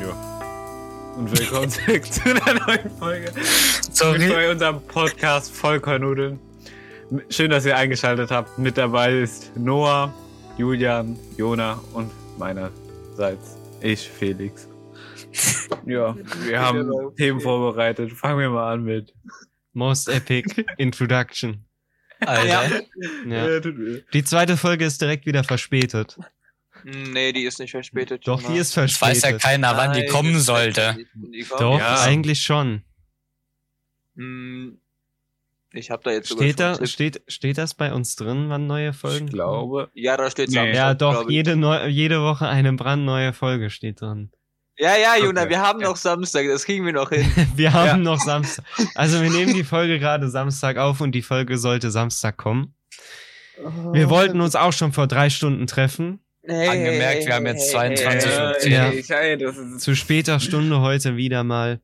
Ja. Und willkommen zurück zu einer neuen Folge. Sorry. Bei unserem Podcast Vollkornnudeln. Schön, dass ihr eingeschaltet habt. Mit dabei ist Noah, Julian, Jona und meinerseits ich, Felix. Ja, wir haben Themen vorbereitet. Fangen wir mal an mit Most Epic Introduction. Alter. Ja. Die zweite Folge ist direkt wieder verspätet. Nee, die ist nicht verspätet. Doch, die ist verspätet. weiß ja keiner, wann die kommen sollte. Doch, ja. eigentlich schon. Hm, ich habe da jetzt steht da steht steht das bei uns drin, wann neue Folgen? Ich glaube. Ja, da steht nee. Ja, doch jede neu, jede Woche eine brandneue Folge steht drin. Ja, ja, Juna, okay. wir haben noch Samstag, das kriegen wir noch hin. wir haben ja. noch Samstag. Also wir nehmen die Folge gerade Samstag auf und die Folge sollte Samstag kommen. Wir oh. wollten uns auch schon vor drei Stunden treffen. Hey, Angemerkt, wir haben jetzt 22 Uhr. Hey, hey, ja, zu später Stunde heute wieder mal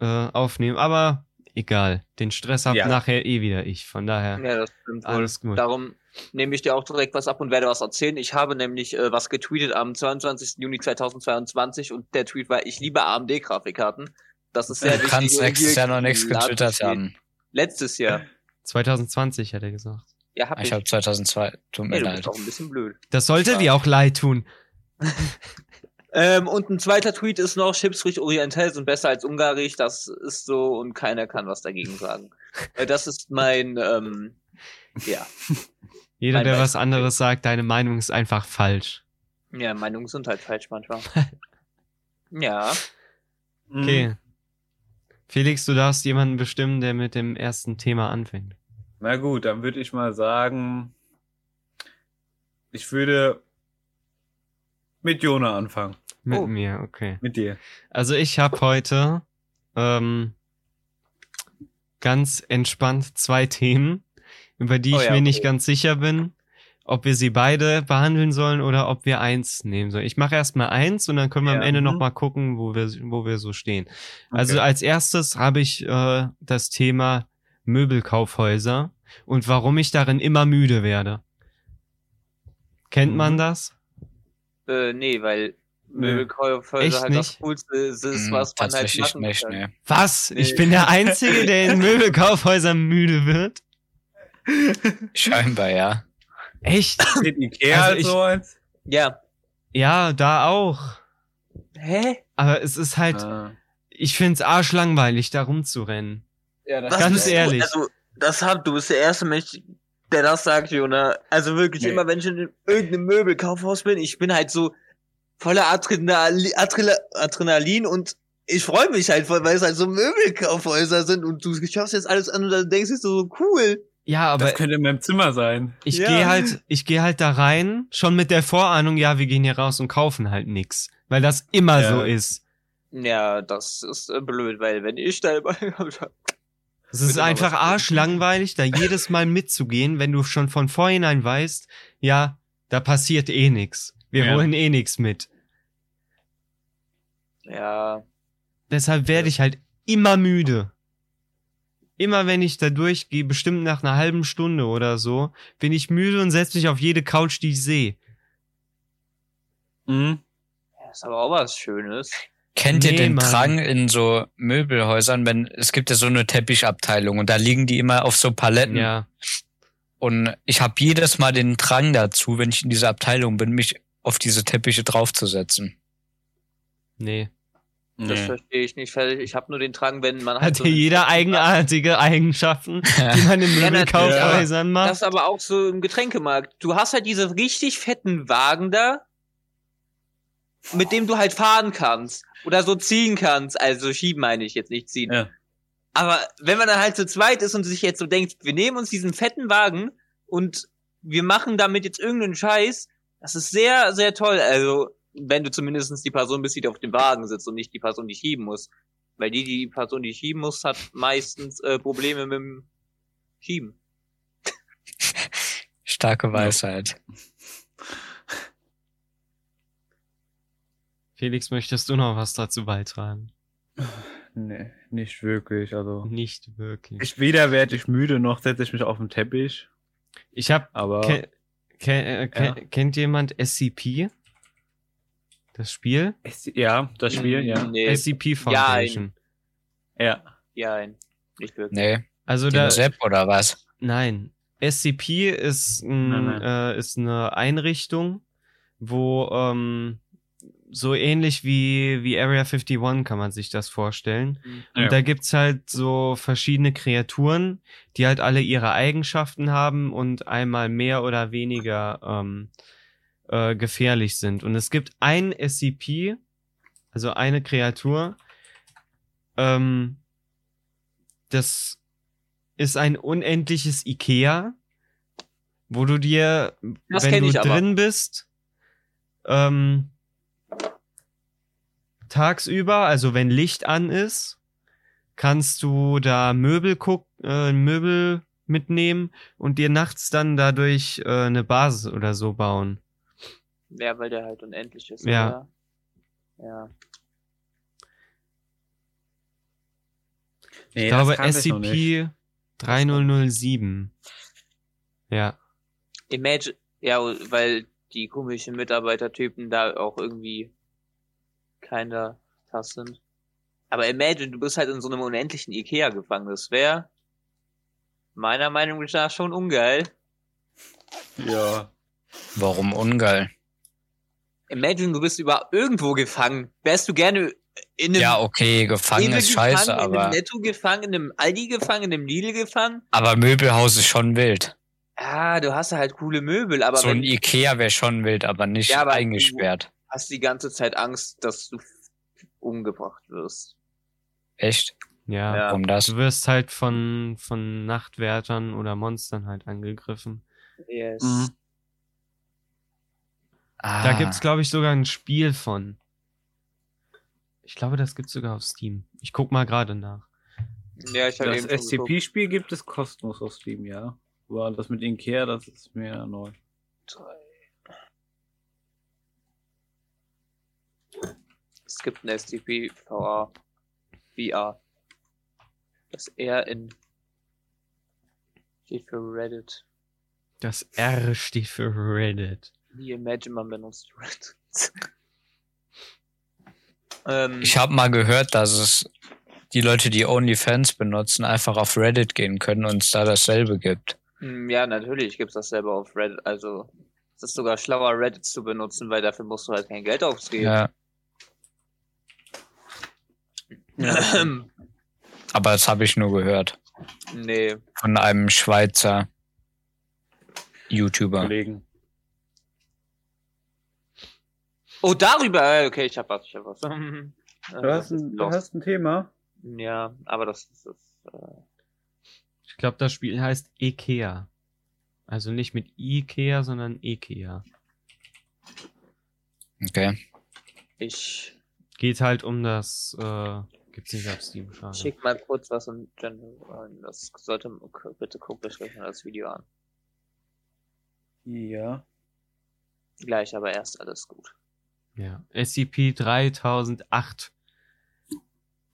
äh, aufnehmen. Aber egal, den Stress habt ja. nachher eh wieder ich. Von daher ja, das stimmt alles gut. Darum nehme ich dir auch direkt was ab und werde was erzählen. Ich habe nämlich äh, was getweetet am 22. Juni 2022 und der Tweet war, ich liebe AMD-Grafikkarten. Das ist sehr du wichtig. Du kannst nächstes Jahr noch nichts getwittert haben. Letztes Jahr. 2020 hat er gesagt. Ja, hab ich. Ich habe 2002. Tut mir nee, leid. auch ein bisschen blöd. Das sollte dir auch leid tun. ähm, und ein zweiter Tweet ist noch, Chips durch Oriental sind besser als Ungarisch. Das ist so und keiner kann was dagegen sagen. äh, das ist mein, ähm, ja. Jeder, mein der was anderes sagt, deine Meinung ist einfach falsch. Ja, Meinungen sind halt falsch manchmal. ja. Okay. Mhm. Felix, du darfst jemanden bestimmen, der mit dem ersten Thema anfängt. Na gut, dann würde ich mal sagen, ich würde mit Jona anfangen. Mit oh. mir, okay. Mit dir. Also ich habe heute ähm, ganz entspannt zwei Themen, über die oh, ich ja, mir okay. nicht ganz sicher bin, ob wir sie beide behandeln sollen oder ob wir eins nehmen sollen. Ich mache erstmal eins und dann können wir ja. am Ende mhm. noch mal gucken, wo wir wo wir so stehen. Also okay. Also als erstes habe ich äh, das Thema Möbelkaufhäuser und warum ich darin immer müde werde. Kennt man mhm. das? Äh, nee, weil Möbelkaufhäuser Echt halt nicht? das Coolste ist, mhm, was man halt machen nicht, nee. Was? Nee. Ich bin der Einzige, der in Möbelkaufhäusern müde wird? Scheinbar, ja. Echt? Ikea also ich, so als? Ja. Ja, da auch. Hä? Aber es ist halt, ah. ich find's arschlangweilig, da rumzurennen. Ja, das Ganz ehrlich. Du, also, das hat, du bist der erste Mensch, der das sagt, Jona. Also wirklich, nee. immer wenn ich in irgendeinem Möbelkaufhaus bin, ich bin halt so voller Adrenalin, Adrenalin und ich freue mich halt voll, weil es halt so Möbelkaufhäuser sind und du schaust jetzt alles an und dann denkst du so, cool. Ja, aber das könnte in meinem Zimmer sein. Ich ja. gehe halt, ich gehe halt da rein, schon mit der Vorahnung, ja, wir gehen hier raus und kaufen halt nix, weil das immer ja. so ist. Ja, das ist äh, blöd, weil wenn ich da immer Es ist einfach arschlangweilig, da jedes Mal mitzugehen, wenn du schon von vornherein weißt, ja, da passiert eh nix. Wir ja. holen eh nix mit. Ja. Deshalb werde ich halt immer müde. Immer wenn ich da durchgehe, bestimmt nach einer halben Stunde oder so, bin ich müde und setze mich auf jede Couch, die ich sehe. Mhm. Ja, ist aber auch was Schönes. Kennt nee, ihr den Mann. Drang in so Möbelhäusern, wenn es gibt ja so eine Teppichabteilung und da liegen die immer auf so Paletten. Ja. Und ich habe jedes Mal den Drang dazu, wenn ich in dieser Abteilung bin, mich auf diese Teppiche draufzusetzen. Nee. Das nee. verstehe ich nicht. Ich habe nur den Drang, wenn man halt. Hat so jeder eigenartige Eigenschaften, die man in Möbelkaufhäusern ja, macht. Das ist aber auch so im Getränkemarkt. Du hast halt diese richtig fetten Wagen da, mit dem du halt fahren kannst. Oder so ziehen kannst. Also schieben meine ich jetzt nicht ziehen. Ja. Aber wenn man dann halt zu zweit ist und sich jetzt so denkt, wir nehmen uns diesen fetten Wagen und wir machen damit jetzt irgendeinen Scheiß, das ist sehr, sehr toll. Also, wenn du zumindest die Person bist, die auf dem Wagen sitzt und nicht die Person, die schieben muss. Weil die, die Person, die schieben muss, hat meistens äh, Probleme mit dem Schieben. Starke Weisheit. Felix, möchtest du noch was dazu beitragen? Nee, nicht wirklich. Also nicht wirklich. Ich weder werde ich müde noch setze ich mich auf den Teppich. Ich habe. Aber ke ke äh, ke ja. kennt jemand SCP? Das Spiel? Ja, das Spiel, ja. Nee. SCP Foundation. Ja. Ja, nicht wirklich. Nee. Also da. Sepp oder was? Nein. SCP ist, ein, nein, nein. Äh, ist eine Einrichtung, wo ähm, so ähnlich wie, wie Area 51 kann man sich das vorstellen. Mhm. Ja. Und da gibt's halt so verschiedene Kreaturen, die halt alle ihre Eigenschaften haben und einmal mehr oder weniger ähm, äh, gefährlich sind. Und es gibt ein SCP, also eine Kreatur, ähm, das ist ein unendliches Ikea, wo du dir, das wenn du drin aber. bist, ähm, tagsüber, also wenn Licht an ist, kannst du da Möbel guck, äh, Möbel mitnehmen und dir nachts dann dadurch äh, eine Basis oder so bauen. Ja, weil der halt unendlich ist. Ja. Oder? Ja. Nee, ich glaube SCP 3007. Ja. Imagine, ja, weil die komischen Mitarbeitertypen da auch irgendwie keiner das sind. Aber imagine, du bist halt in so einem unendlichen Ikea gefangen. Das wäre meiner Meinung nach schon ungeil. Ja. Warum ungeil? Imagine, du bist über irgendwo gefangen. Wärst du gerne in einem Ja, okay, gefangen ist gefangen, scheiße, aber. In einem Netto gefangen, in einem Aldi gefangen, in einem Lidl gefangen. Aber Möbelhaus ist schon wild. Ja, du hast halt coole Möbel, aber. So ein Ikea wäre schon wild, aber nicht ja, aber eingesperrt. Du hast die ganze Zeit Angst, dass du umgebracht wirst. Echt? Ja, ja. Warum das? Du wirst halt von, von Nachtwärtern oder Monstern halt angegriffen. Yes. Mhm. Ah. Da gibt's, glaube ich, sogar ein Spiel von. Ich glaube, das gibt's sogar auf Steam. Ich guck mal gerade nach. Ja, ich habe Das SCP-Spiel gibt es kostenlos auf Steam, ja. Aber das mit Inkea, das ist mir neu. Drei. Es gibt ein SCP VR. VR. Das R in steht für Reddit. Das R steht für Reddit. Wie Imagine man benutzt Reddit. ähm, ich habe mal gehört, dass es die Leute, die OnlyFans benutzen, einfach auf Reddit gehen können und es da dasselbe gibt. Hm, ja, natürlich gibt's dasselbe auf Reddit. Also es ist sogar schlauer, Reddit zu benutzen, weil dafür musst du halt kein Geld ausgeben. Ja. Aber das habe ich nur gehört. Nee. Von einem Schweizer YouTuber. Kollegen. Oh, darüber. Äh, okay, ich hab was, ich hab was. Du hast ein, du hast ein Thema. Ja, aber das ist. Das, äh... Ich glaube, das Spiel heißt Ikea. Also nicht mit Ikea, sondern Ikea. Okay. Ich. Geht halt um das äh, Gibt's nicht auf Steam, schade. Schick mal kurz was und General. Das sollte, bitte guckt euch gleich mal das Video an. Ja. Gleich, aber erst alles gut. Ja. SCP 3008.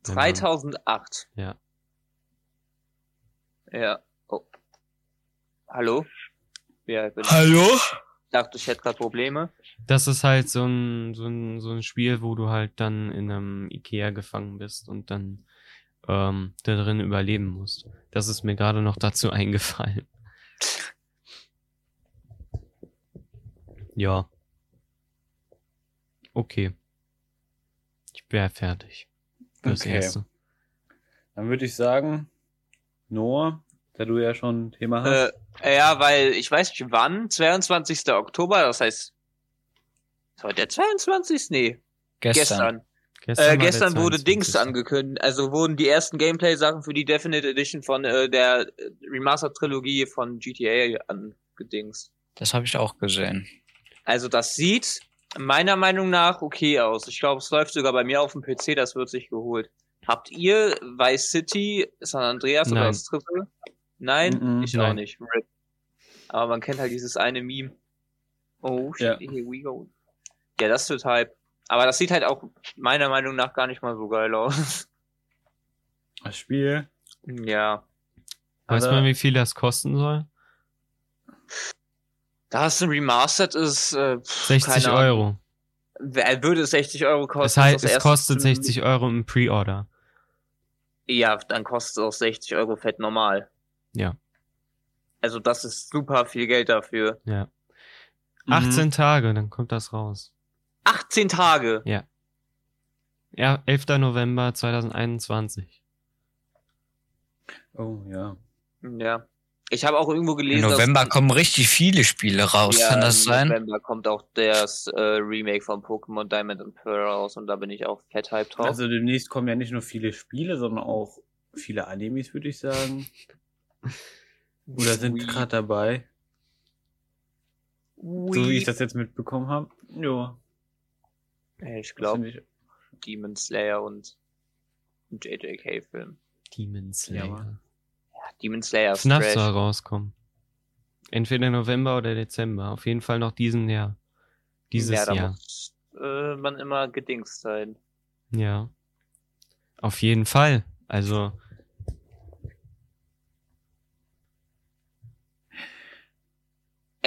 3008? Ja. Ja. Oh. Hallo? Ja, Hallo? Ich dachte, ich hätte gerade Probleme. Das ist halt so ein, so, ein, so ein Spiel, wo du halt dann in einem Ikea gefangen bist und dann ähm, da drin überleben musst. Das ist mir gerade noch dazu eingefallen. Ja. Okay. Ich wäre fertig. Fürs okay. Erste. Dann würde ich sagen, Noah, da du ja schon ein Thema hast. Äh, ja, weil ich weiß nicht wann, 22. Oktober, das heißt, ist heute der 22. Nee. Gestern. Gestern, gestern, äh, gestern wurde Dings angekündigt, also wurden die ersten Gameplay-Sachen für die Definite Edition von äh, der Remastered-Trilogie von GTA angedingst. Das habe ich auch gesehen. Also das sieht meiner Meinung nach okay aus. Ich glaube, es läuft sogar bei mir auf dem PC, das wird sich geholt. Habt ihr Vice City, San Andreas Nein. oder das Triple? Nein, mm -mm, ich nein. auch nicht. Aber man kennt halt dieses eine Meme. Oh, shit, ja. here we go. Ja, das wird Hype. Aber das sieht halt auch meiner Meinung nach gar nicht mal so geil aus. Das Spiel? Ja. Weiß man, wie viel das kosten soll? Da es ein Remastered ist, äh, 60 Euro. Würde es 60 Euro kosten? Das heißt, es kostet 60 Euro im Pre-Order. Ja, dann kostet es auch 60 Euro fett normal. Ja. Also das ist super viel Geld dafür. Ja. 18 mhm. Tage, dann kommt das raus. 18 Tage? Ja. Ja, 11. November 2021. Oh, ja. Ja. Ich habe auch irgendwo gelesen. Im November kommen richtig viele Spiele raus, ja, kann das sein? Im November kommt auch das äh, Remake von Pokémon Diamond and Pearl raus und da bin ich auch fett hype drauf. Also demnächst kommen ja nicht nur viele Spiele, sondern auch viele Animes, würde ich sagen. Oder sind gerade dabei. Ui. So wie ich das jetzt mitbekommen habe. Ja. Ich glaube, Demon Slayer und JJK-Film. Demon Slayer. Ja, Demon Slayer FNAF soll rauskommen. Entweder November oder Dezember. Auf jeden Fall noch diesen Jahr. Dieses ja, da Jahr. Muss, äh, man immer gedingst sein. Ja. Auf jeden Fall. Also.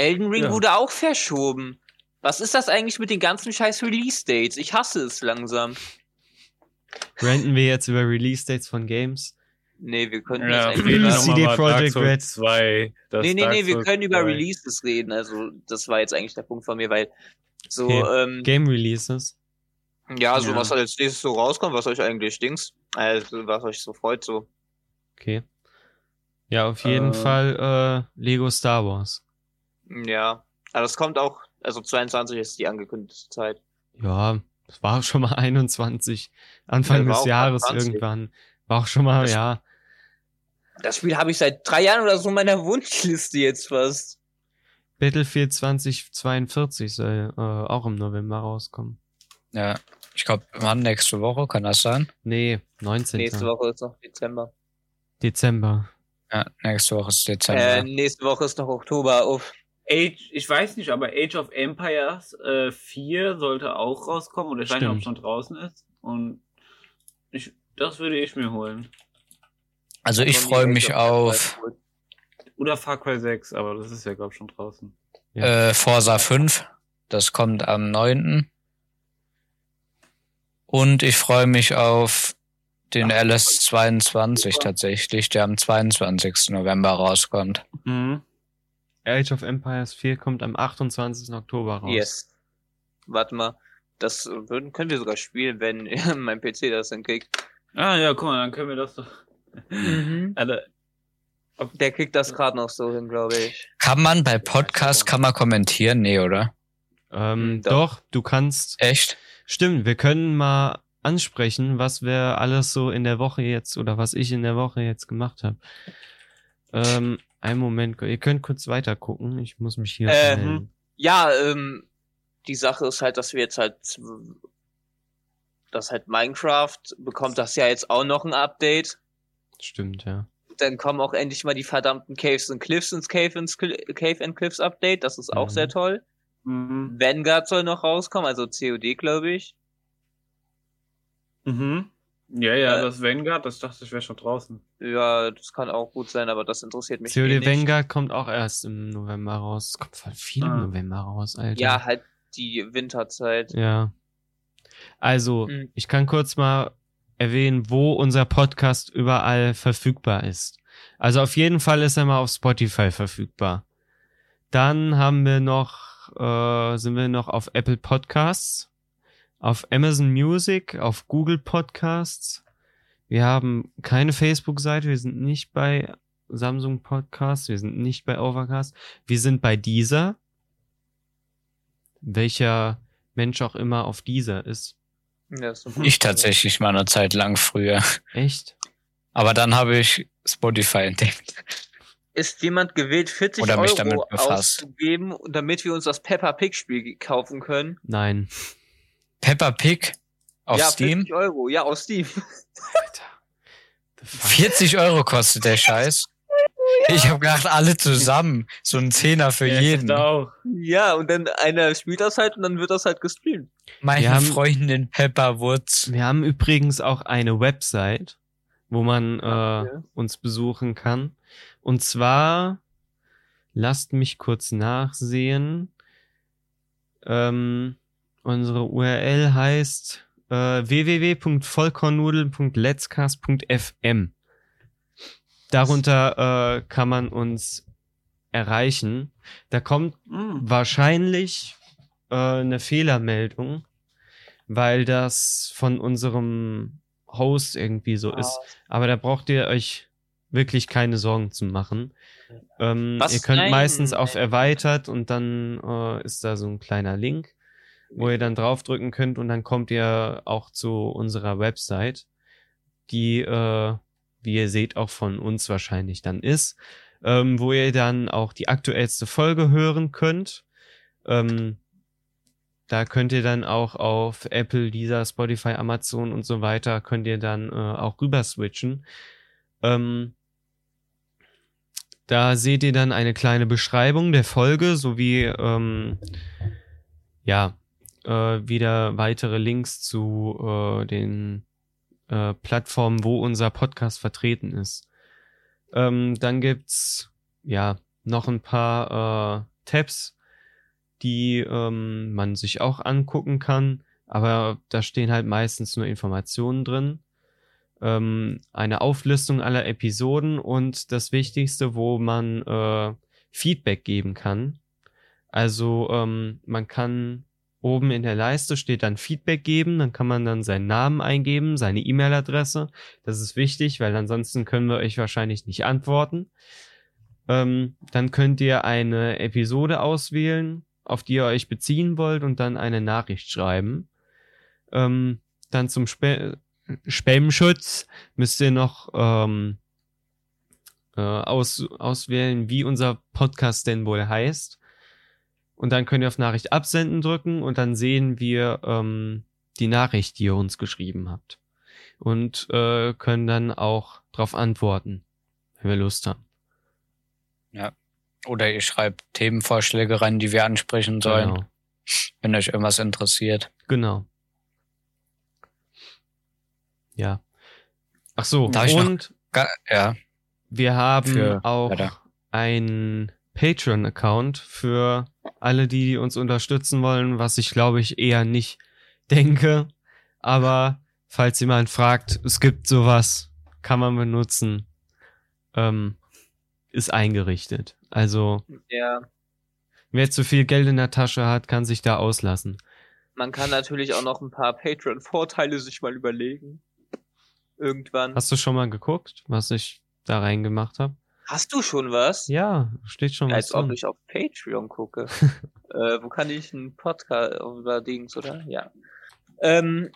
Elden Ring ja. wurde auch verschoben. Was ist das eigentlich mit den ganzen scheiß Release-Dates? Ich hasse es langsam. Ranten wir jetzt über Release-Dates von Games? Nee, wir können ja, jetzt über CD Projekt Red 2. Nee, nee, nee, wir können 2. über Releases reden. Also, das war jetzt eigentlich der Punkt von mir, weil so, okay. ähm, Game Releases. Ja, so ja. was als nächstes so rauskommt, was euch eigentlich dings, also was euch so freut, so. Okay. Ja, auf jeden äh, Fall äh, Lego Star Wars. Ja, aber das kommt auch, also 22 ist die angekündigte Zeit. Ja, es war schon mal 21, Anfang ja, des Jahres 20. irgendwann. War auch schon mal, das, ja. Das Spiel habe ich seit drei Jahren oder so in meiner Wunschliste jetzt fast. Battlefield 2042 soll äh, auch im November rauskommen. Ja, ich glaube, wann nächste Woche, kann das sein? Nee, 19. Nächste Woche ist noch Dezember. Dezember. Ja, nächste Woche ist Dezember. Äh, nächste Woche ist noch Oktober. Uff. Age, ich weiß nicht, aber Age of Empires äh, 4 sollte auch rauskommen oder ich weiß nicht, ob es schon draußen ist. Und ich, das würde ich mir holen. Also ich freue mich auf. Oder Far Cry 6, aber das ist ja, glaube ich, schon draußen. Ja. Äh, Forza 5, das kommt am 9. Und ich freue mich auf den Ach, LS22 tatsächlich, der am 22. November rauskommt. Mhm. Age of Empires 4 kommt am 28. Oktober raus. Yes. Warte mal, das würden, können wir sogar spielen, wenn mein PC das hinkriegt. Ah ja, guck mal, dann können wir das doch. Mhm. Also, der kriegt das gerade noch so hin, glaube ich. Kann man bei Podcast kann man kommentieren? Nee, oder? Ähm, mhm, doch. doch, du kannst. Echt? Stimmt, wir können mal ansprechen, was wir alles so in der Woche jetzt oder was ich in der Woche jetzt gemacht habe. Ähm, einen Moment, ihr könnt kurz weiter gucken. Ich muss mich hier. Äh, ja, ähm, die Sache ist halt, dass wir jetzt halt dass halt Minecraft bekommt das ja jetzt auch noch ein Update. Stimmt, ja. Dann kommen auch endlich mal die verdammten Caves and Cliffs ins Cave, ins Cave and Cliffs Update. Das ist auch mhm. sehr toll. Mhm. Vanguard soll noch rauskommen, also COD, glaube ich. Mhm. Ja, ja, äh, das Vanguard, das dachte ich wäre schon draußen. Ja, das kann auch gut sein, aber das interessiert mich COD eh Vanguard kommt auch erst im November raus. Es kommt voll viel ah. im November raus, Alter. Ja, halt die Winterzeit. Ja. Also, mhm. ich kann kurz mal erwähnen, wo unser Podcast überall verfügbar ist. Also auf jeden Fall ist er mal auf Spotify verfügbar. Dann haben wir noch, äh, sind wir noch auf Apple Podcasts, auf Amazon Music, auf Google Podcasts. Wir haben keine Facebook-Seite, wir sind nicht bei Samsung Podcasts, wir sind nicht bei Overcast, wir sind bei dieser. Welcher Mensch auch immer auf dieser ist. Ja, ich tatsächlich mal eine Zeit lang früher. Echt? Aber dann habe ich Spotify entdeckt. Ist jemand gewählt, 40 Oder mich Euro auszugeben, damit wir uns das Peppa Pig Spiel kaufen können? Nein. Peppa Pig auf ja, Steam? 40 Euro, ja, auf Steam. Alter. 40 Euro kostet der Scheiß. Ich habe gedacht, alle zusammen. So ein Zehner für ja, jeden. Auch. Ja, und dann einer spielt das halt und dann wird das halt gestreamt. Meine wir Freundin Pepper Woods. Wir haben übrigens auch eine Website, wo man äh, okay. uns besuchen kann. Und zwar, lasst mich kurz nachsehen. Ähm, unsere URL heißt äh, www.vollkornnudeln.letscast.fm. Darunter äh, kann man uns erreichen. Da kommt mm. wahrscheinlich äh, eine Fehlermeldung, weil das von unserem Host irgendwie so ah. ist. Aber da braucht ihr euch wirklich keine Sorgen zu machen. Ähm, ihr könnt Nein. meistens auf erweitert und dann äh, ist da so ein kleiner Link, wo ihr dann draufdrücken könnt und dann kommt ihr auch zu unserer Website, die, äh, wie ihr seht, auch von uns wahrscheinlich dann ist, ähm, wo ihr dann auch die aktuellste Folge hören könnt. Ähm, da könnt ihr dann auch auf Apple, dieser Spotify, Amazon und so weiter, könnt ihr dann äh, auch rüber switchen. Ähm, da seht ihr dann eine kleine Beschreibung der Folge sowie ähm, ja äh, wieder weitere Links zu äh, den äh, Plattformen, wo unser Podcast vertreten ist. Ähm, dann gibt's ja noch ein paar äh, Tabs die ähm, man sich auch angucken kann, aber da stehen halt meistens nur Informationen drin. Ähm, eine Auflistung aller Episoden und das Wichtigste, wo man äh, Feedback geben kann. Also ähm, man kann oben in der Leiste steht dann Feedback geben, dann kann man dann seinen Namen eingeben, seine E-Mail-Adresse. Das ist wichtig, weil ansonsten können wir euch wahrscheinlich nicht antworten. Ähm, dann könnt ihr eine Episode auswählen, auf die ihr euch beziehen wollt und dann eine Nachricht schreiben. Ähm, dann zum Spe Spamschutz müsst ihr noch ähm, äh, aus, auswählen, wie unser Podcast denn wohl heißt. Und dann könnt ihr auf Nachricht absenden drücken und dann sehen wir ähm, die Nachricht, die ihr uns geschrieben habt. Und äh, können dann auch darauf antworten, wenn wir Lust haben. Ja. Oder ihr schreibt Themenvorschläge rein, die wir ansprechen sollen. Genau. Wenn euch irgendwas interessiert. Genau. Ja. Ach so, Darf und ja. wir haben für, auch ja, einen Patreon-Account für alle, die uns unterstützen wollen, was ich glaube ich eher nicht denke. Aber falls jemand fragt, es gibt sowas, kann man benutzen, ähm, ist eingerichtet. Also, ja. wer zu viel Geld in der Tasche hat, kann sich da auslassen. Man kann natürlich auch noch ein paar Patreon-Vorteile sich mal überlegen. Irgendwann. Hast du schon mal geguckt, was ich da reingemacht habe? Hast du schon was? Ja, steht schon ja, was. Als ob ich auf Patreon gucke. äh, wo kann ich einen Podcast über Dings, oder? Ja. Ähm,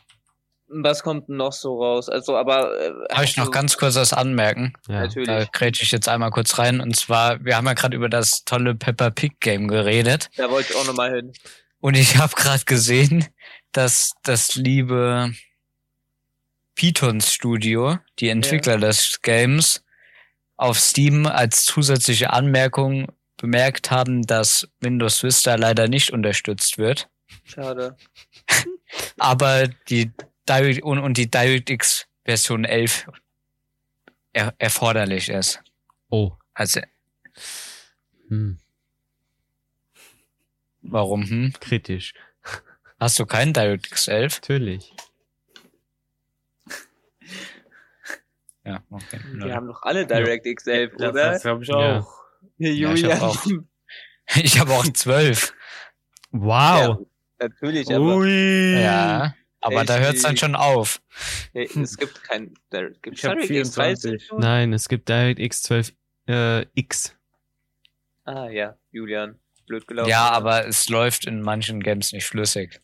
was kommt noch so raus? Also, aber. Äh, Darf ich noch ganz kurz was anmerken? Ja. Natürlich. Da grätsche ich jetzt einmal kurz rein. Und zwar, wir haben ja gerade über das tolle Pepper Pig Game geredet. Da wollte ich auch nochmal hin. Und ich habe gerade gesehen, dass das liebe Pythons Studio, die Entwickler ja. des Games, auf Steam als zusätzliche Anmerkung bemerkt haben, dass Windows Vista leider nicht unterstützt wird. Schade. Aber die Direct und, und die DirectX Version 11 er, erforderlich ist. Oh. Also. Hm. Warum? Hm? Kritisch. Hast du keinen DirectX 11? Natürlich. Ja, okay. Wir ja. haben doch alle DirectX 11, ja. oder? Das habe ich auch. Ja. Ja, ich habe auch, ich hab auch 12. Wow. natürlich, aber. Ui. Ja. Aber da hört es dann schon auf. Es gibt kein ich habe 24. Nein, es gibt DirectX 12 äh, X. Ah ja, Julian. Blöd gelaufen. Ja, aber es läuft in manchen Games nicht flüssig.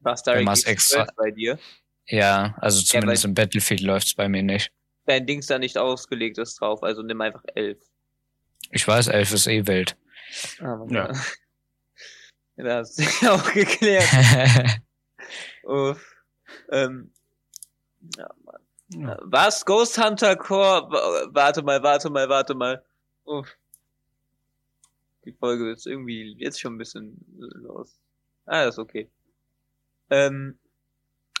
Was DirectX extra bei dir? Ja, also zumindest ja, im Battlefield läuft's bei mir nicht. Dein Dings da nicht ausgelegt ist drauf, also nimm einfach 11. Ich weiß, 11 ist eh Welt. Ah, ja. ja. Das hast du auch geklärt. Uff. Ähm, ja, Mann. Ja. Was? Ghost Hunter Core? Warte mal, warte mal, warte mal. Uff. Die Folge ist irgendwie jetzt schon ein bisschen los. Ah, das ist okay. Ähm,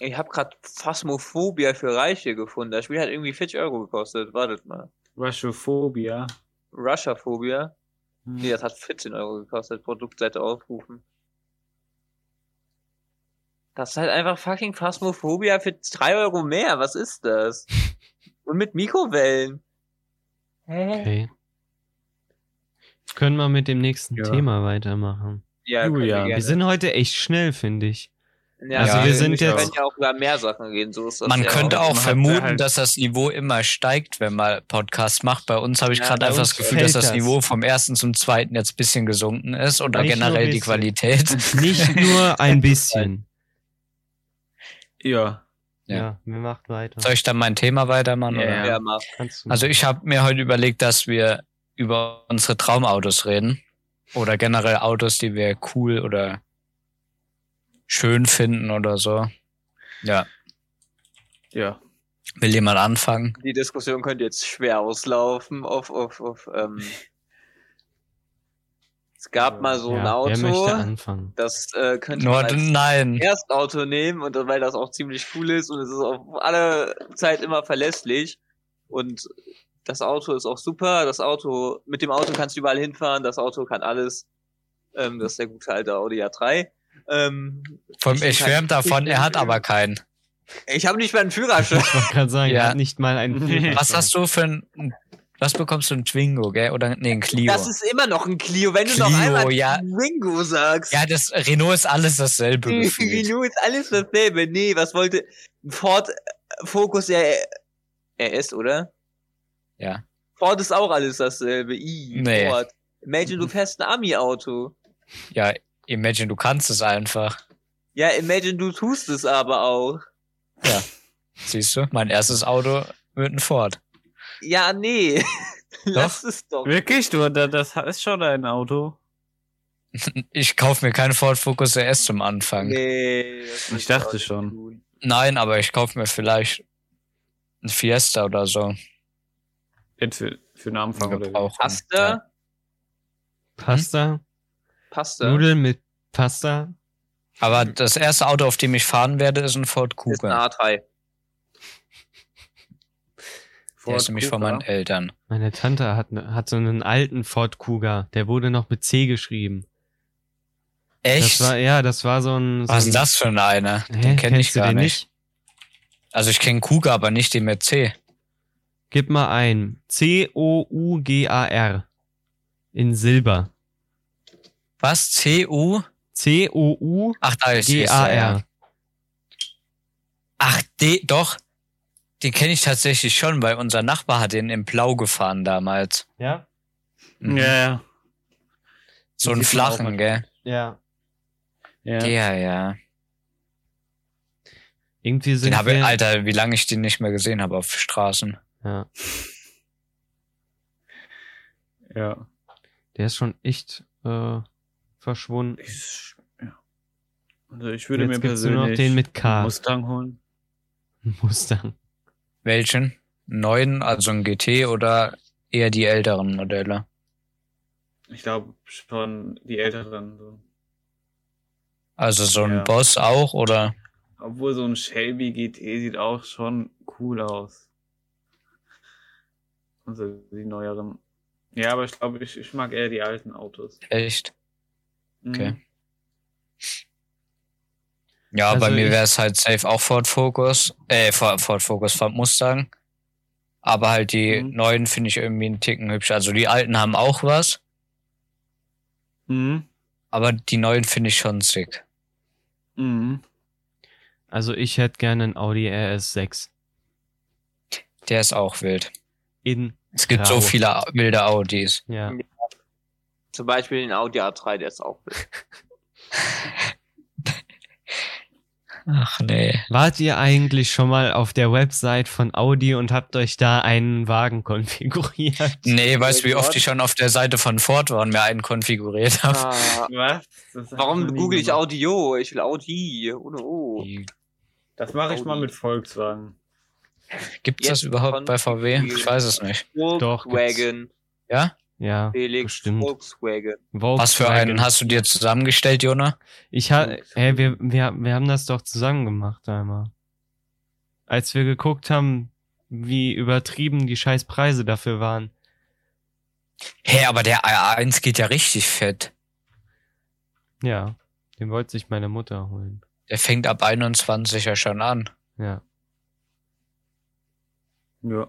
ich habe gerade Phasmophobia für Reiche gefunden. Das Spiel hat irgendwie 40 Euro gekostet. Wartet mal. Rushophobia. Rushophobia? Hm. Nee, das hat 14 Euro gekostet. Produktseite aufrufen. Das ist halt einfach fucking Phasmophobia für drei Euro mehr. Was ist das? Und mit Mikrowellen. Okay. Können wir mit dem nächsten ja. Thema weitermachen? Ja, Julia. Wir, wir sind heute echt schnell, finde ich. Ja, also ja, wir sind jetzt. Können ja auch über mehr Sachen gehen. So ist das man ja könnte auch, auch vermuten, halt dass das Niveau immer steigt, wenn man Podcast macht. Bei uns habe ich gerade einfach das Gefühl, dass das, das, Niveau vom ersten zum zweiten jetzt bisschen gesunken ist oder Nicht generell die Qualität. Nicht nur ein bisschen. Ja. Ja, wir machen weiter. Soll ich dann mein Thema weitermachen? Ja, oder? ja mach. Also ich habe mir heute überlegt, dass wir über unsere Traumautos reden. Oder generell Autos, die wir cool oder schön finden oder so. Ja. Ja. Will jemand anfangen? Die Diskussion könnte jetzt schwer auslaufen auf, auf, auf ähm, es gab mal so ja, ein Auto, wer möchte anfangen? das äh, könnte Nur, man als nein. Erstauto nehmen und weil das auch ziemlich cool ist und es ist auf alle Zeit immer verlässlich und das Auto ist auch super. Das Auto mit dem Auto kannst du überall hinfahren. Das Auto kann alles. Ähm, das ist der gute alte Audi A3. Ähm, Von, ich schwärmt davon, er hat aber keinen. Ich habe nicht mal einen Führerschein. Ich wollte gerade sagen, ja. er hat nicht mal einen Führerschein. Was hast du für ein was bekommst du ein Twingo, gell? Oder nee, ein Clio? Das ist immer noch ein Clio, wenn Clio, du noch einmal ja. Twingo sagst. Ja, das Renault ist alles dasselbe. Renault ist alles dasselbe. Nee, was wollte Ford Focus RS, oder? Ja. Ford ist auch alles dasselbe. I, nee. Ford. Imagine, du fährst ein Ami-Auto. Ja, imagine, du kannst es einfach. Ja, imagine, du tust es aber auch. Ja. Siehst du, mein erstes Auto wird ein Ford. Ja, nee. Lass es doch. Wirklich? Du, das ist schon ein Auto. Ich kauf mir keinen Ford Focus RS zum Anfang. Nee. Ich dachte schon. Tun. Nein, aber ich kauf mir vielleicht ein Fiesta oder so. Jetzt für, für einen Anfang oder Pasta? Ja. Pasta? Pasta. Nudeln mit Pasta? Aber das erste Auto, auf dem ich fahren werde, ist ein Ford Kuga. Ist ein A3. Der ist nämlich von meinen Eltern. Meine Tante hat, ne, hat so einen alten Ford Kuga. Der wurde noch mit C geschrieben. Echt? Das war, ja, das war so ein. So Was ist das für eine? Hä? Den kenne ich gar nicht. nicht. Also ich kenne Kuga, aber nicht den mit C. Gib mal ein. C-O-U-G-A-R. In Silber. Was? C-U? C-O-U. Ach, da ist G-A-R. Ach, D, doch. Den kenne ich tatsächlich schon, weil unser Nachbar hat den im Blau gefahren damals. Ja? Mhm. Ja, ja. So einen flachen, gell? Ja. Ja, ja. ja. Irgendwie sind den habe, Alter, wie lange ich den nicht mehr gesehen habe auf Straßen. Ja. Ja. Der ist schon echt äh, verschwunden. Ich, ja. Also ich würde mir persönlich nur noch den mit K. Mustang holen. Mustang. Welchen? Neuen, also ein GT oder eher die älteren Modelle? Ich glaube schon die älteren. So. Also so ein ja. Boss auch, oder? Obwohl so ein Shelby GT sieht auch schon cool aus. Also die neueren. Ja, aber ich glaube, ich, ich mag eher die alten Autos. Echt? Okay. Mhm. Ja, also bei mir wäre es halt safe auch Ford Focus, äh, Ford, Ford Focus, Ford Mustang. Aber halt die mhm. neuen finde ich irgendwie einen Ticken hübsch. Also die alten haben auch was. Mhm. Aber die neuen finde ich schon sick. Mhm. Also ich hätte gerne einen Audi RS6. Der ist auch wild. In es gibt Grau. so viele wilde Audis. Ja. Zum Beispiel den Audi A3, der ist auch wild. Ach nee. Wart ihr eigentlich schon mal auf der Website von Audi und habt euch da einen Wagen konfiguriert? Nee, weißt du, wie oft ich schon auf der Seite von Ford war und mir einen konfiguriert habe? Ah, was? Warum google ich Audio? Ich will Audi ohne O. Das mache ich mal mit Volkswagen. Gibt es das überhaupt bei VW? Ich weiß es nicht. Volkswagen. Ja? Ja, Felix bestimmt. Volkswagen. Volkswagen. Was für einen hast du dir zusammengestellt, Jona? Ich ha hey, wir, wir, wir haben das doch zusammen gemacht einmal. Als wir geguckt haben, wie übertrieben die scheiß Preise dafür waren. Hä, hey, aber der A1 geht ja richtig fett. Ja, den wollte sich meine Mutter holen. Der fängt ab 21 ja schon an. Ja. Ja.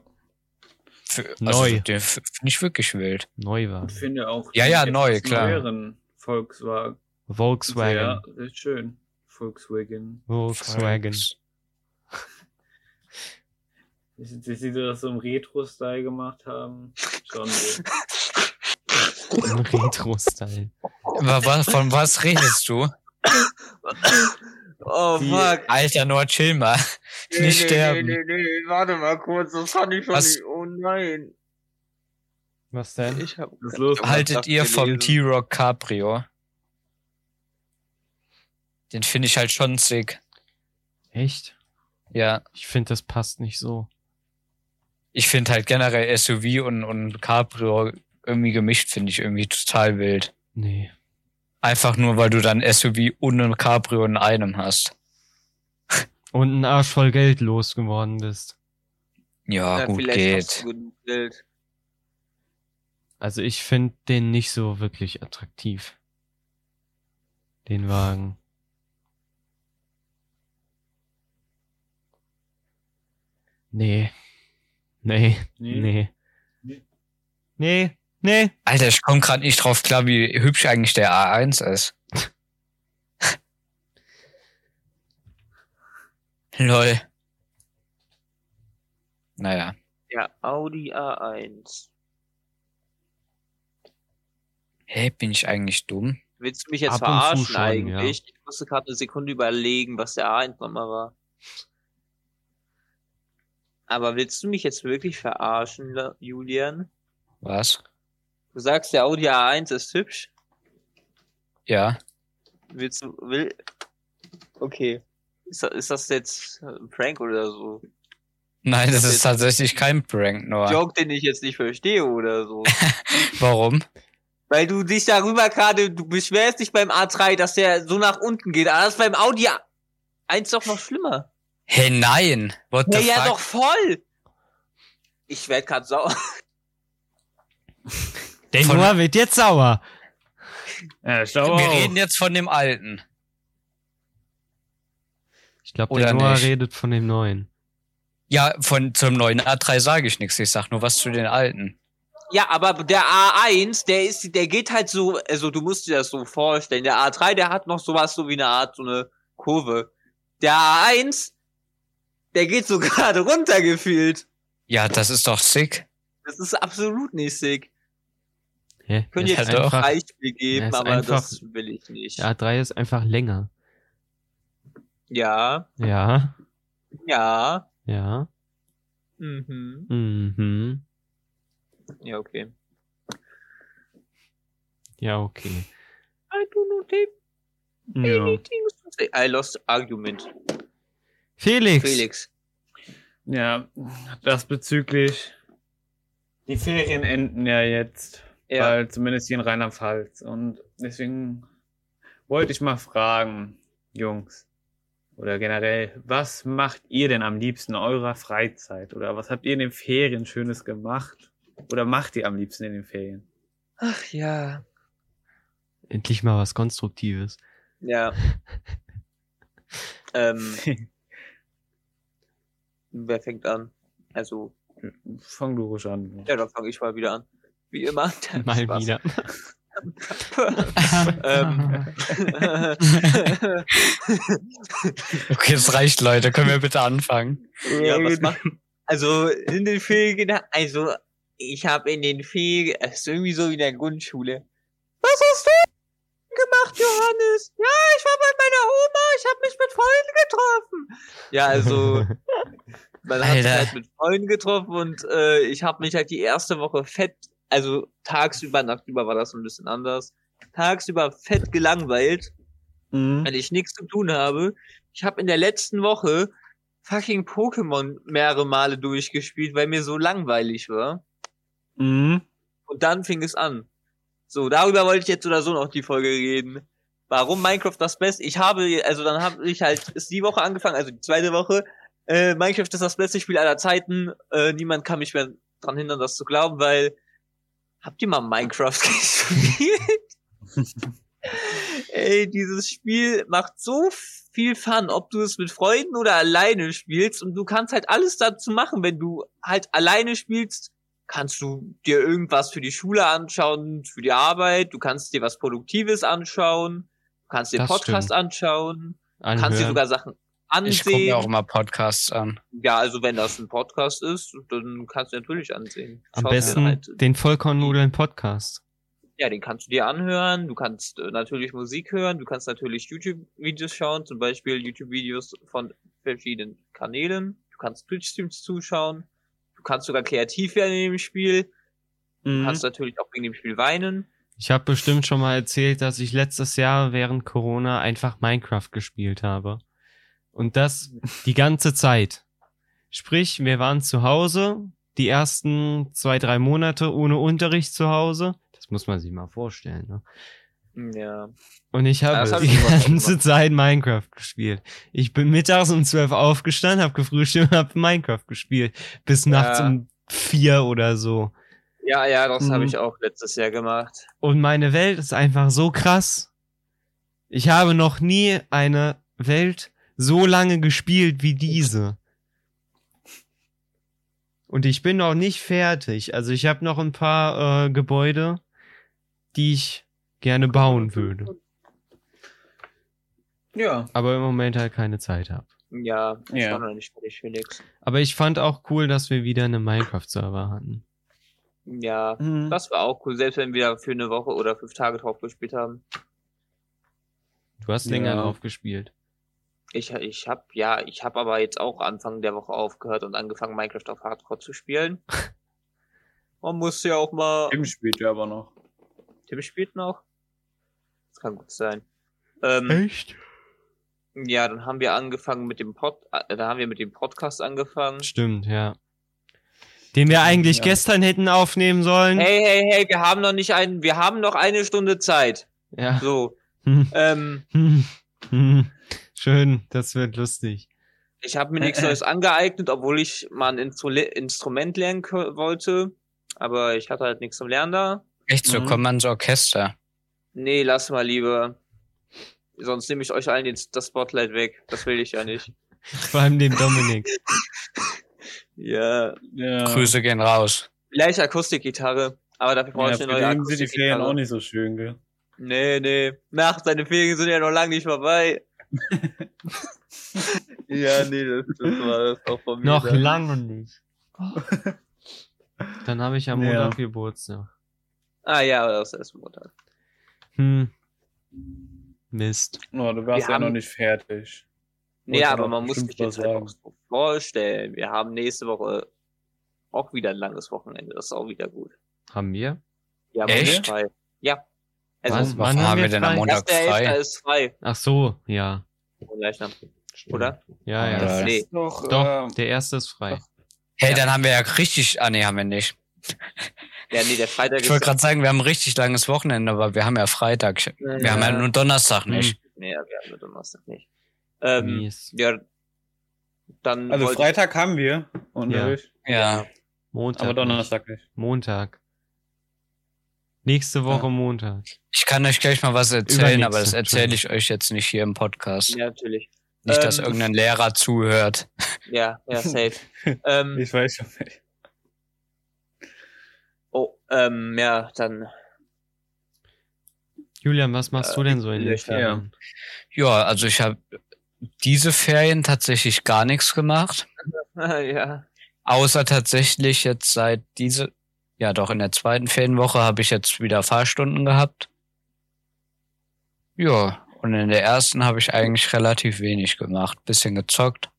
Also neu. Den finde ich wirklich wild. Neu war. Ich finde auch. Ja, ja, neu, klar. Neueren Volkswagen. Volkswagen. Sehr, sehr schön. Volkswagen. Volkswagen. Wie sie das so im Retro-Style gemacht haben. Schon so. Im Retro-Style. Von was redest du? Oh Die, fuck. Alter, nur chill mal. Nee, nicht nee, sterben. Nee, nee, nee, warte mal kurz, das fand ich schon was? nicht. Oh nein. Was denn? Ich hab, was los? Haltet ihr vom T-Rock Cabrio? Den finde ich halt schon sick. Echt? Ja. Ich finde, das passt nicht so. Ich finde halt generell SUV und, und Cabrio irgendwie gemischt, finde ich irgendwie total wild. Nee. Einfach nur, weil du dann SUV und ein Cabrio in einem hast. Und einen Arsch voll Geld losgeworden bist. Ja, ja gut geht. Also ich finde den nicht so wirklich attraktiv. Den Wagen. Nee. Nee. Nee. Nee. Nee. Nee. Alter, ich komme gerade nicht drauf klar, wie hübsch eigentlich der A1 ist. Lol. Naja. Ja, Audi A1. Hä, bin ich eigentlich dumm? Willst du mich jetzt Ab verarschen schon, eigentlich? Ja. Ich musste gerade eine Sekunde überlegen, was der A1 nochmal war. Aber willst du mich jetzt wirklich verarschen, Julian? Was? Du sagst, der Audi A1 ist hübsch? Ja. Willst du, will, okay. Ist das, ist das jetzt ein Prank oder so? Nein, das, das ist tatsächlich kein Prank, nur. Joke, den ich jetzt nicht verstehe oder so. Warum? Weil du dich darüber gerade, du beschwerst dich beim A3, dass der so nach unten geht. Aber das ist beim Audi A1 doch noch schlimmer. Hey, nein. What the ja, fuck? ja, doch voll. Ich werd grad sauer. Der Noah wird jetzt sauer. Ja, ich glaube Wir auch. reden jetzt von dem alten. Ich glaube, der Noah nicht? redet von dem neuen. Ja, von zum neuen A3 sage ich nichts. Ich sag nur was zu den alten. Ja, aber der A1, der ist, der geht halt so, also du musst dir das so vorstellen. Der A3, der hat noch sowas so wie eine Art, so eine Kurve. Der A1, der geht so gerade runter gefühlt. Ja, das ist doch sick. Das ist absolut nicht sick. Könnt ihr jetzt ein Beispiel geben, aber einfach, das will ich nicht. Ja, 3 ist einfach länger. Ja. Ja. Ja. Ja. Mhm. Mhm. Ja, okay. Ja, okay. I do not have anything to say. I lost argument. Felix. Felix. Ja, das bezüglich. Die Ferien enden ja jetzt. Ja. Weil zumindest hier in Rheinland-Pfalz. Und deswegen wollte ich mal fragen, Jungs. Oder generell, was macht ihr denn am liebsten in eurer Freizeit? Oder was habt ihr in den Ferien Schönes gemacht? Oder macht ihr am liebsten in den Ferien? Ach ja. Endlich mal was Konstruktives. Ja. ähm, Wer fängt an? Also. Fang du ruhig an. Ja, dann fange ich mal wieder an. Wie immer. Mal Spaß. wieder. ähm. okay, es reicht, Leute. Können wir bitte anfangen? Ja, was macht? Also in den Ferien, also ich habe in den Ferien, es ist irgendwie so wie in der Grundschule. Was hast du gemacht, Johannes? Ja, ich war bei meiner Oma, ich habe mich mit Freunden getroffen. Ja, also man hat sich halt mit Freunden getroffen und äh, ich habe mich halt die erste Woche fett, also tagsüber, nachtüber war das so ein bisschen anders, tagsüber fett gelangweilt, mhm. weil ich nichts zu tun habe. Ich habe in der letzten Woche fucking Pokémon mehrere Male durchgespielt, weil mir so langweilig war. Mhm. Und dann fing es an. So, darüber wollte ich jetzt oder so noch die Folge reden. Warum Minecraft das Beste? Ich habe, also dann habe ich halt, ist die Woche angefangen, also die zweite Woche. Äh, Minecraft ist das beste Spiel aller Zeiten. Äh, niemand kann mich mehr dran hindern, das zu glauben, weil habt ihr mal Minecraft gespielt? Ey, dieses Spiel macht so viel Fun, ob du es mit Freunden oder alleine spielst und du kannst halt alles dazu machen, wenn du halt alleine spielst, kannst du dir irgendwas für die Schule anschauen, für die Arbeit, du kannst dir was Produktives anschauen, du kannst dir das Podcast stimmt. anschauen, Anhören. kannst dir sogar Sachen ansehen. Ich gucke mir auch immer Podcasts an. Ja, also wenn das ein Podcast ist, dann kannst du natürlich ansehen. Am Schaust besten halt den Vollkornnudeln Podcast. Ja, den kannst du dir anhören. Du kannst äh, natürlich Musik hören. Du kannst natürlich YouTube-Videos schauen, zum Beispiel YouTube-Videos von verschiedenen Kanälen. Du kannst Twitch-Streams zuschauen. Du kannst sogar kreativ werden in dem Spiel. Du mhm. kannst natürlich auch wegen dem Spiel weinen. Ich habe bestimmt schon mal erzählt, dass ich letztes Jahr während Corona einfach Minecraft gespielt habe. Und das die ganze Zeit. Sprich, wir waren zu Hause, die ersten zwei, drei Monate ohne Unterricht zu Hause muss man sich mal vorstellen. Ne? Ja. Und ich habe hab die ganze Zeit Minecraft gespielt. Ich bin mittags um zwölf aufgestanden, habe gefrühstückt und habe Minecraft gespielt. Bis ja. nachts um vier oder so. Ja, ja, das mhm. habe ich auch letztes Jahr gemacht. Und meine Welt ist einfach so krass. Ich habe noch nie eine Welt so lange gespielt wie diese. Und ich bin noch nicht fertig. Also ich habe noch ein paar äh, Gebäude, die ich gerne bauen würde. Ja. Aber im Moment halt keine Zeit habe. Ja, ich ja. war noch nicht fertig, Felix. Aber ich fand auch cool, dass wir wieder eine Minecraft-Server hatten. Ja, mhm. das war auch cool, selbst wenn wir für eine Woche oder fünf Tage drauf gespielt haben. Du hast länger ja. drauf gespielt. Ich, ich hab, ja, ich hab aber jetzt auch Anfang der Woche aufgehört und angefangen, Minecraft auf Hardcore zu spielen. Man muss ja auch mal. Im spielt ja aber noch. Tim spielt noch. Das kann gut sein. Ähm, Echt? Ja, dann haben wir angefangen mit dem Pod, äh, da haben wir mit dem Podcast angefangen. Stimmt, ja. Den wir eigentlich ja. gestern hätten aufnehmen sollen. Hey, hey, hey, wir haben noch nicht einen, wir haben noch eine Stunde Zeit. Ja. So. Hm. Ähm, hm. Hm. Schön, das wird lustig. Ich habe mir nichts Neues angeeignet, obwohl ich mal ein Instru Instrument lernen wollte. Aber ich hatte halt nichts zum Lernen da. Echt so, mhm. kommt man ins Orchester. Nee, lass mal lieber. Sonst nehme ich euch allen den, das Spotlight weg. Das will ich ja nicht. Vor allem dem Dominik. ja. ja. Grüße gehen raus. Vielleicht Akustikgitarre, aber dafür brauche ja, ich eine neue Akustikgitarre. sind die Ferien auch nicht so schön, gell? Nee, nee. Nach seine Ferien sind ja noch lange nicht vorbei. ja, nee, das, das war das auch von mir. Noch lange nicht. Dann habe ich am Montag ja. Geburtstag. Ah ja, das ist Montag. Hm. Mist. Oh, du warst wir ja haben... noch nicht fertig. Nee, aber man muss sich jetzt halt auch so vorstellen. Wir haben nächste Woche auch wieder ein langes Wochenende. Das ist auch wieder gut. Haben wir? Ja, Echt? Ja. Also wann, wann haben, haben wir denn am Montag frei? ist frei. Ach so, ja. Oder? Ja, ja. ja. Nee. Doch, Doch äh, der erste ist frei. Hey, dann haben wir ja richtig. Ah, nee, haben wir nicht. Ja, nee, der Freitag Ich wollte gerade sagen, wir haben ein richtig langes Wochenende, aber wir haben ja Freitag. Wir ja. haben ja nur Donnerstag hm. nicht. Nee, wir haben nur Donnerstag nicht. Ähm, yes. Ja, dann. Also Freitag haben wir Unterricht. Ja. ja. Montag. Aber Donnerstag nicht. Montag. Nächste Woche ja. Montag. Ich kann euch gleich mal was erzählen, aber das erzähle ich euch jetzt nicht hier im Podcast. Ja, natürlich. Nicht, ähm, dass irgendein Lehrer zuhört. Ja, ja, safe. ähm, ich weiß schon nicht. Oh, ähm, ja, dann. Julian, was machst äh, du denn so in den Ferien? Ja, also ich habe diese Ferien tatsächlich gar nichts gemacht. ja. Außer tatsächlich jetzt seit diese, ja doch in der zweiten Ferienwoche habe ich jetzt wieder Fahrstunden gehabt. Ja, und in der ersten habe ich eigentlich relativ wenig gemacht. Bisschen gezockt.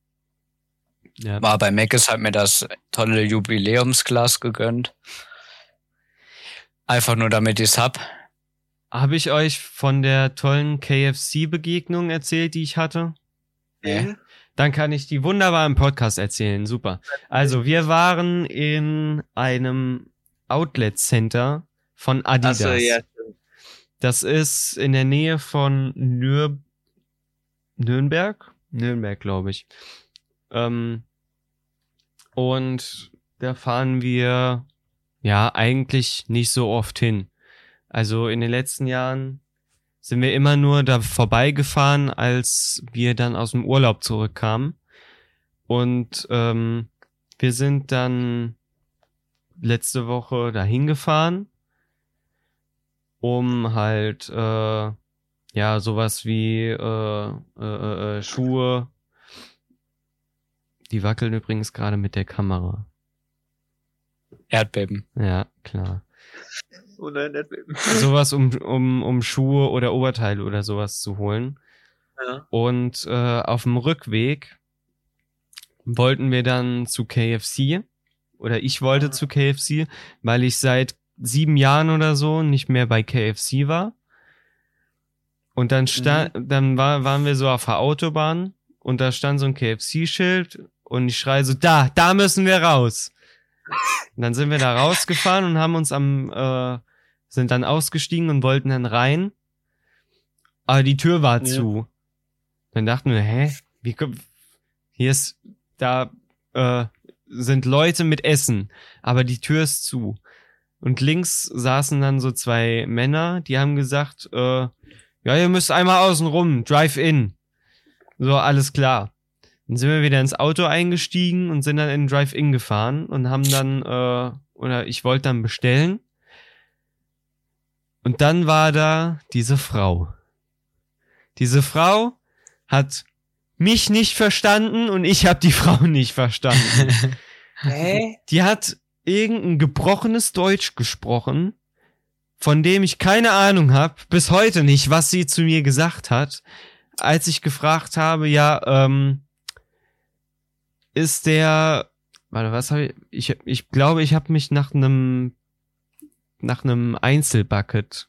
Ja. War bei Mac ist hat mir das tolle Jubiläumsglas gegönnt. Einfach nur damit ich's hab. Habe ich euch von der tollen KFC-Begegnung erzählt, die ich hatte? Nee. Dann kann ich die wunderbar im Podcast erzählen. Super. Also, wir waren in einem Outlet Center von Adidas. So, ja. Das ist in der Nähe von Nür Nürnberg? Nürnberg, glaube ich. Ähm, und da fahren wir ja eigentlich nicht so oft hin. Also in den letzten Jahren sind wir immer nur da vorbeigefahren, als wir dann aus dem Urlaub zurückkamen. Und ähm, wir sind dann letzte Woche dahin gefahren, um halt äh, ja sowas wie äh, äh, äh, Schuhe. Die wackeln übrigens gerade mit der Kamera. Erdbeben. Ja, klar. Oh nein, Erdbeben. Sowas, um, um, um Schuhe oder Oberteile oder sowas zu holen. Ja. Und äh, auf dem Rückweg wollten wir dann zu KFC. Oder ich wollte zu KFC, weil ich seit sieben Jahren oder so nicht mehr bei KFC war. Und dann stand, mhm. dann war, waren wir so auf der Autobahn und da stand so ein KFC-Schild und ich schreie so, da, da müssen wir raus. Und dann sind wir da rausgefahren und haben uns am, äh, sind dann ausgestiegen und wollten dann rein. Aber die Tür war ja. zu. Dann dachten wir, hä? Wie, hier ist, da, äh, sind Leute mit Essen, aber die Tür ist zu. Und links saßen dann so zwei Männer, die haben gesagt, äh, ja, ihr müsst einmal außen rum, Drive-In. So, alles klar. Dann sind wir wieder ins Auto eingestiegen und sind dann in Drive-In gefahren und haben dann, äh, oder ich wollte dann bestellen. Und dann war da diese Frau. Diese Frau hat mich nicht verstanden und ich habe die Frau nicht verstanden. Hä? Die hat irgendein gebrochenes Deutsch gesprochen von dem ich keine Ahnung habe, bis heute nicht, was sie zu mir gesagt hat, als ich gefragt habe, ja, ähm, ist der, warte, was habe ich, ich, ich glaube, ich habe mich nach einem, nach einem Einzelbucket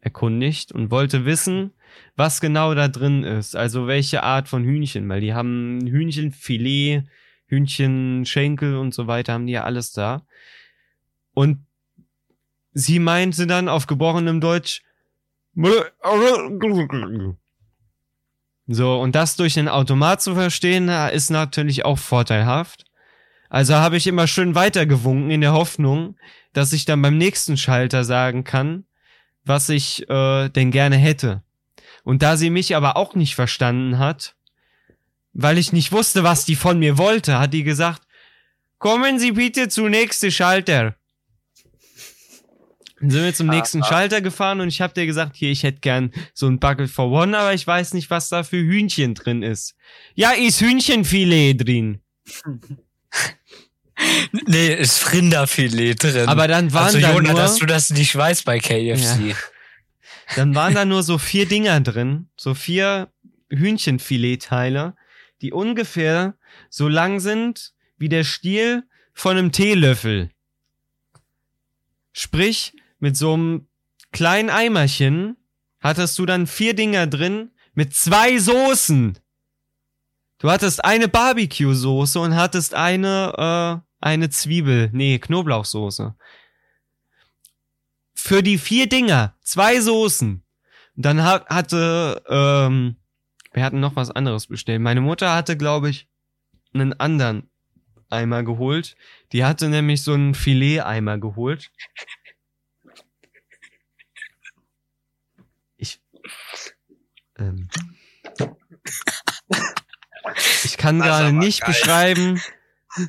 erkundigt und wollte wissen, was genau da drin ist, also welche Art von Hühnchen, weil die haben Hühnchenfilet, Hühnchenschenkel und so weiter, haben die ja alles da. Und Sie meinte dann auf gebrochenem Deutsch, so, und das durch den Automat zu verstehen, ist natürlich auch vorteilhaft. Also habe ich immer schön weitergewunken in der Hoffnung, dass ich dann beim nächsten Schalter sagen kann, was ich äh, denn gerne hätte. Und da sie mich aber auch nicht verstanden hat, weil ich nicht wusste, was die von mir wollte, hat die gesagt, kommen Sie bitte zu nächste Schalter. Dann sind wir zum nächsten ah, Schalter gefahren und ich habe dir gesagt, hier, ich hätte gern so ein Bucket for One, aber ich weiß nicht, was da für Hühnchen drin ist. Ja, ist Hühnchenfilet drin. nee, ist Rinderfilet drin. Aber dann waren also, da Jona, nur, dass du das nicht weißt bei KFC. Ja. Dann waren da nur so vier Dinger drin, so vier Hühnchenfiletteile, die ungefähr so lang sind wie der Stiel von einem Teelöffel. Sprich, mit so einem kleinen Eimerchen hattest du dann vier Dinger drin mit zwei Soßen. Du hattest eine Barbecue-Soße und hattest eine, äh, eine Zwiebel, nee, Knoblauchsoße. Für die vier Dinger, zwei Soßen. Und dann hat, hatte, ähm, wir hatten noch was anderes bestellt. Meine Mutter hatte, glaube ich, einen anderen Eimer geholt. Die hatte nämlich so einen Filet-Eimer geholt. Ähm, ich kann gerade nicht geil. beschreiben,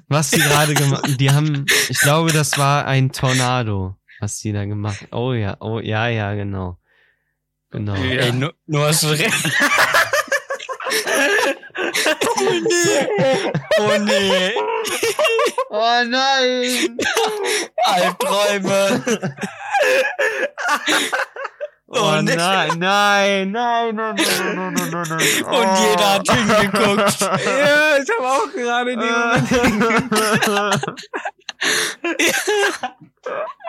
was die gerade gemacht haben. Die haben, ich glaube, das war ein Tornado, was die da gemacht. Oh ja, oh ja, ja, genau. Genau. Ja. Ey, nur, nur hast du recht. oh nee. Oh nee. Oh nein. Albträume. Oh, oh nein, nein, nein, nein, nein, nein, nein, nein. Oh. Und jeder hat hingeguckt. ja, ich habe auch gerade den Moment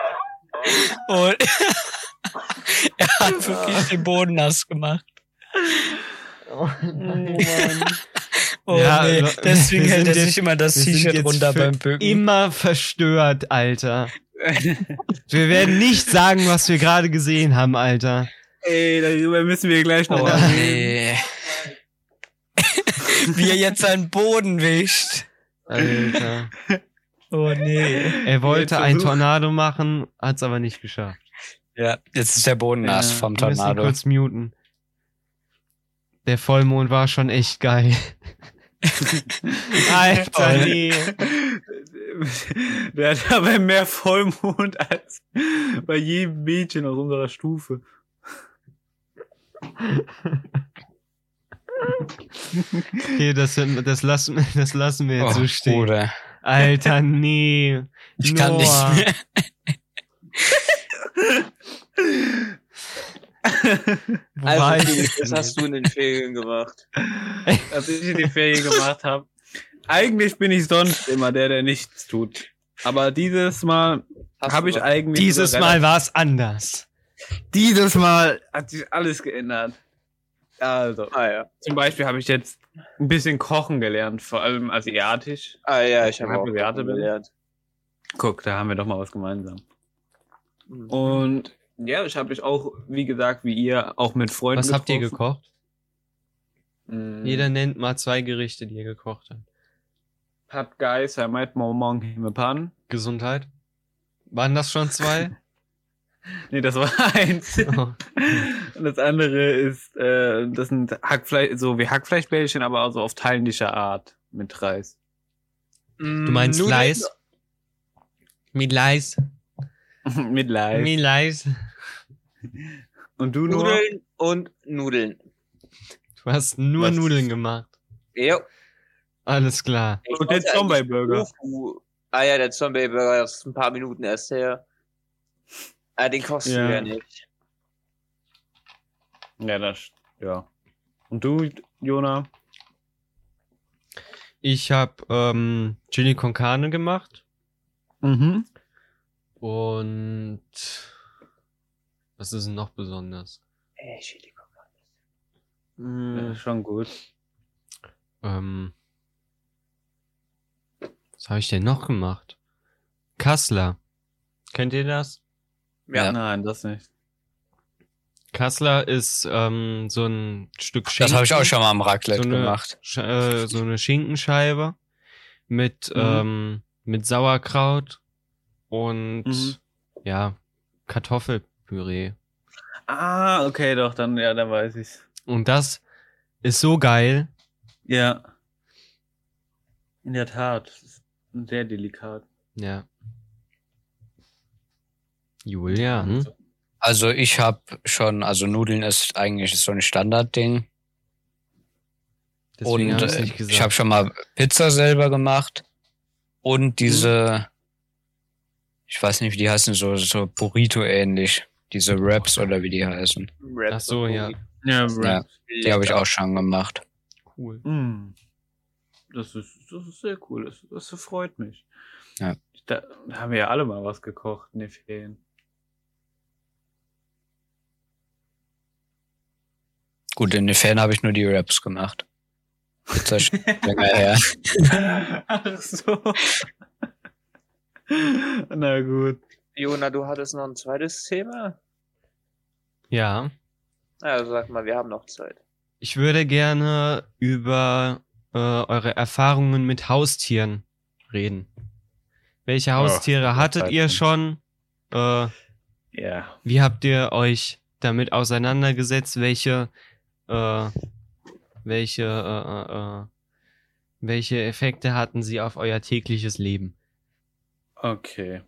Und er hat wirklich den Boden nass gemacht. Oh, Mann. Oh ja, nee, deswegen hält er sich immer das T-Shirt runter beim Bücken. Immer verstört, Alter. wir werden nicht sagen, was wir gerade gesehen haben, Alter. Ey, darüber müssen wir gleich noch oh, reden. Wie er jetzt seinen Boden wischt. Alter. Oh nee. Er wollte ein Tornado machen, hat's aber nicht geschafft. Ja, jetzt ist der Boden nass vom Tornado. Wir kurz muten. Der Vollmond war schon echt geil. Alter, nee. Der hat aber mehr Vollmond als bei jedem Mädchen aus unserer Stufe. Okay, das, das, lassen, das lassen wir jetzt oh, so stehen. Bruder. Alter, nee. Ich Noah. kann nicht mehr. also, was hast du in den Ferien gemacht? Was ich in den Ferien gemacht habe. Eigentlich bin ich sonst immer der, der nichts tut. Aber dieses Mal habe ich eigentlich. Dieses Mal war es anders. Dieses Mal hat sich alles geändert. Also, ah, ja. zum Beispiel habe ich jetzt ein bisschen kochen gelernt, vor allem asiatisch. Ah ja, ich habe auch Asiate gelernt. Guck, da haben wir doch mal was gemeinsam. Mhm. Und ja, ich habe mich auch, wie gesagt, wie ihr, auch mit Freunden Was getroffen. habt ihr gekocht? Mhm. Jeder nennt mal zwei Gerichte, die ihr gekocht habt. Pat Geis, Herr Meit Momong Himmepan. Gesundheit. Waren das schon zwei? nee, das war eins. Oh. Und das andere ist, äh, das sind Hackfleisch, so wie Hackfleischbällchen, aber auch so auf thailändischer Art mit Reis. Du meinst Nudeln? Leis? Mit Leis. mit Leis. Mit Leis. Und du nur? Nudeln und Nudeln. Du hast nur Was? Nudeln gemacht. Ja. Alles klar. Ich und der Zombie-Burger. Ah ja, der Zombie-Burger ist ein paar Minuten erst her. Ah, den kostet ja. ja nicht. Ja, das, ja. Und du, Jona? Ich habe ähm, Chili con Carne gemacht. Mhm. Und was ist denn noch besonders? Äh, Chili con Carne. Ja, schon gut. Ähm, was habe ich denn noch gemacht? Kassler. Kennt ihr das? Ja. ja. Nein, das nicht. Kassler ist ähm, so ein Stück Schinken. Das habe ich auch schon mal am Raclette so gemacht. Äh, so eine Schinkenscheibe mit mhm. ähm, mit Sauerkraut und mhm. ja Kartoffelpüree. Ah, okay, doch, dann ja, dann weiß ich's. Und das ist so geil. Ja. In der Tat. Sehr delikat. Ja. Julian? Also ich habe schon, also Nudeln ist eigentlich so ein Standardding. Deswegen und äh, ich habe schon mal Pizza selber gemacht und diese, mhm. ich weiß nicht, wie die heißen, so, so Burrito ähnlich. Diese Wraps oder wie die heißen. Raps Ach so, ja. Ja, Raps. ja die habe ich auch schon gemacht. Cool. Mm. Das ist, das ist sehr cool. Das, das freut mich. Ja. Da, da haben wir ja alle mal was gekocht in den Ferien. Gut, in den Ferien habe ich nur die Raps gemacht. Jetzt ist länger her. Ach so. Na gut. Jona, du hattest noch ein zweites Thema? Ja. Also sag mal, wir haben noch Zeit. Ich würde gerne über äh, eure Erfahrungen mit Haustieren reden. Welche Haustiere oh, hattet ihr schon? Äh, ja. Wie habt ihr euch damit auseinandergesetzt? Welche, äh, welche, äh, äh, äh welche Effekte hatten sie auf euer tägliches Leben? Okay.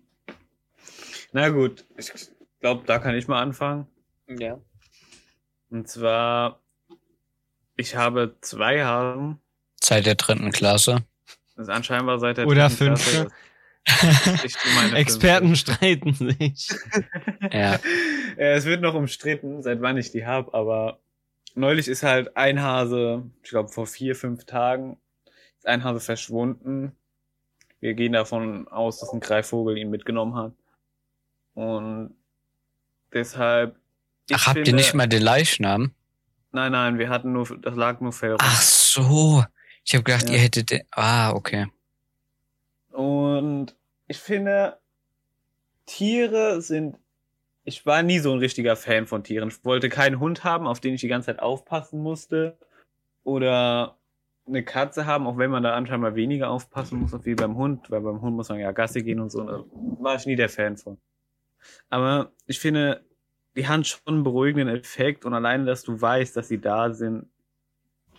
Na gut, ich glaube, da kann ich mal anfangen. Ja. Und zwar, ich habe zwei Hasen. Seit der dritten Klasse. Das ist anscheinend seit der Oder dritten fünfte. Klasse. Experten fünfte. streiten sich. ja. ja. Es wird noch umstritten, seit wann ich die habe, aber neulich ist halt ein Hase, ich glaube vor vier, fünf Tagen, ist ein Hase verschwunden. Wir gehen davon aus, dass ein Greifvogel ihn mitgenommen hat. Und deshalb. Ach, habt finde, ihr nicht mal den Leichnam? Nein, nein, wir hatten nur, das lag nur Fell. Ach so. Ich habe gedacht, ja. ihr hättet den. Ah, okay. Und ich finde, Tiere sind. Ich war nie so ein richtiger Fan von Tieren. Ich wollte keinen Hund haben, auf den ich die ganze Zeit aufpassen musste. Oder eine Katze haben, auch wenn man da anscheinend mal weniger aufpassen muss, wie beim Hund, weil beim Hund muss man ja Gasse gehen und so. Da war ich nie der Fan von. Aber ich finde, die haben schon einen beruhigenden Effekt und alleine, dass du weißt, dass sie da sind,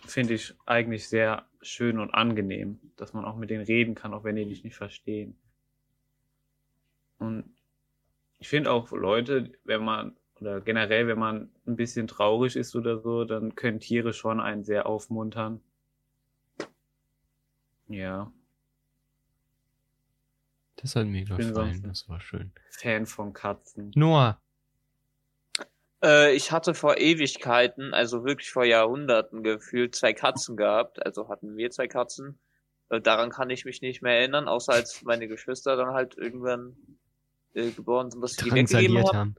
finde ich eigentlich sehr schön und angenehm, dass man auch mit denen reden kann, auch wenn die dich nicht verstehen. Und ich finde auch Leute, wenn man, oder generell, wenn man ein bisschen traurig ist oder so, dann können Tiere schon einen sehr aufmuntern. Ja. Das hat mir gefallen, das war schön. Fan von Katzen. Noah. Äh, ich hatte vor Ewigkeiten, also wirklich vor Jahrhunderten gefühlt, zwei Katzen gehabt. Also hatten wir zwei Katzen. Äh, daran kann ich mich nicht mehr erinnern, außer als meine Geschwister dann halt irgendwann äh, geboren sind, dass ich die weggegeben haben. haben.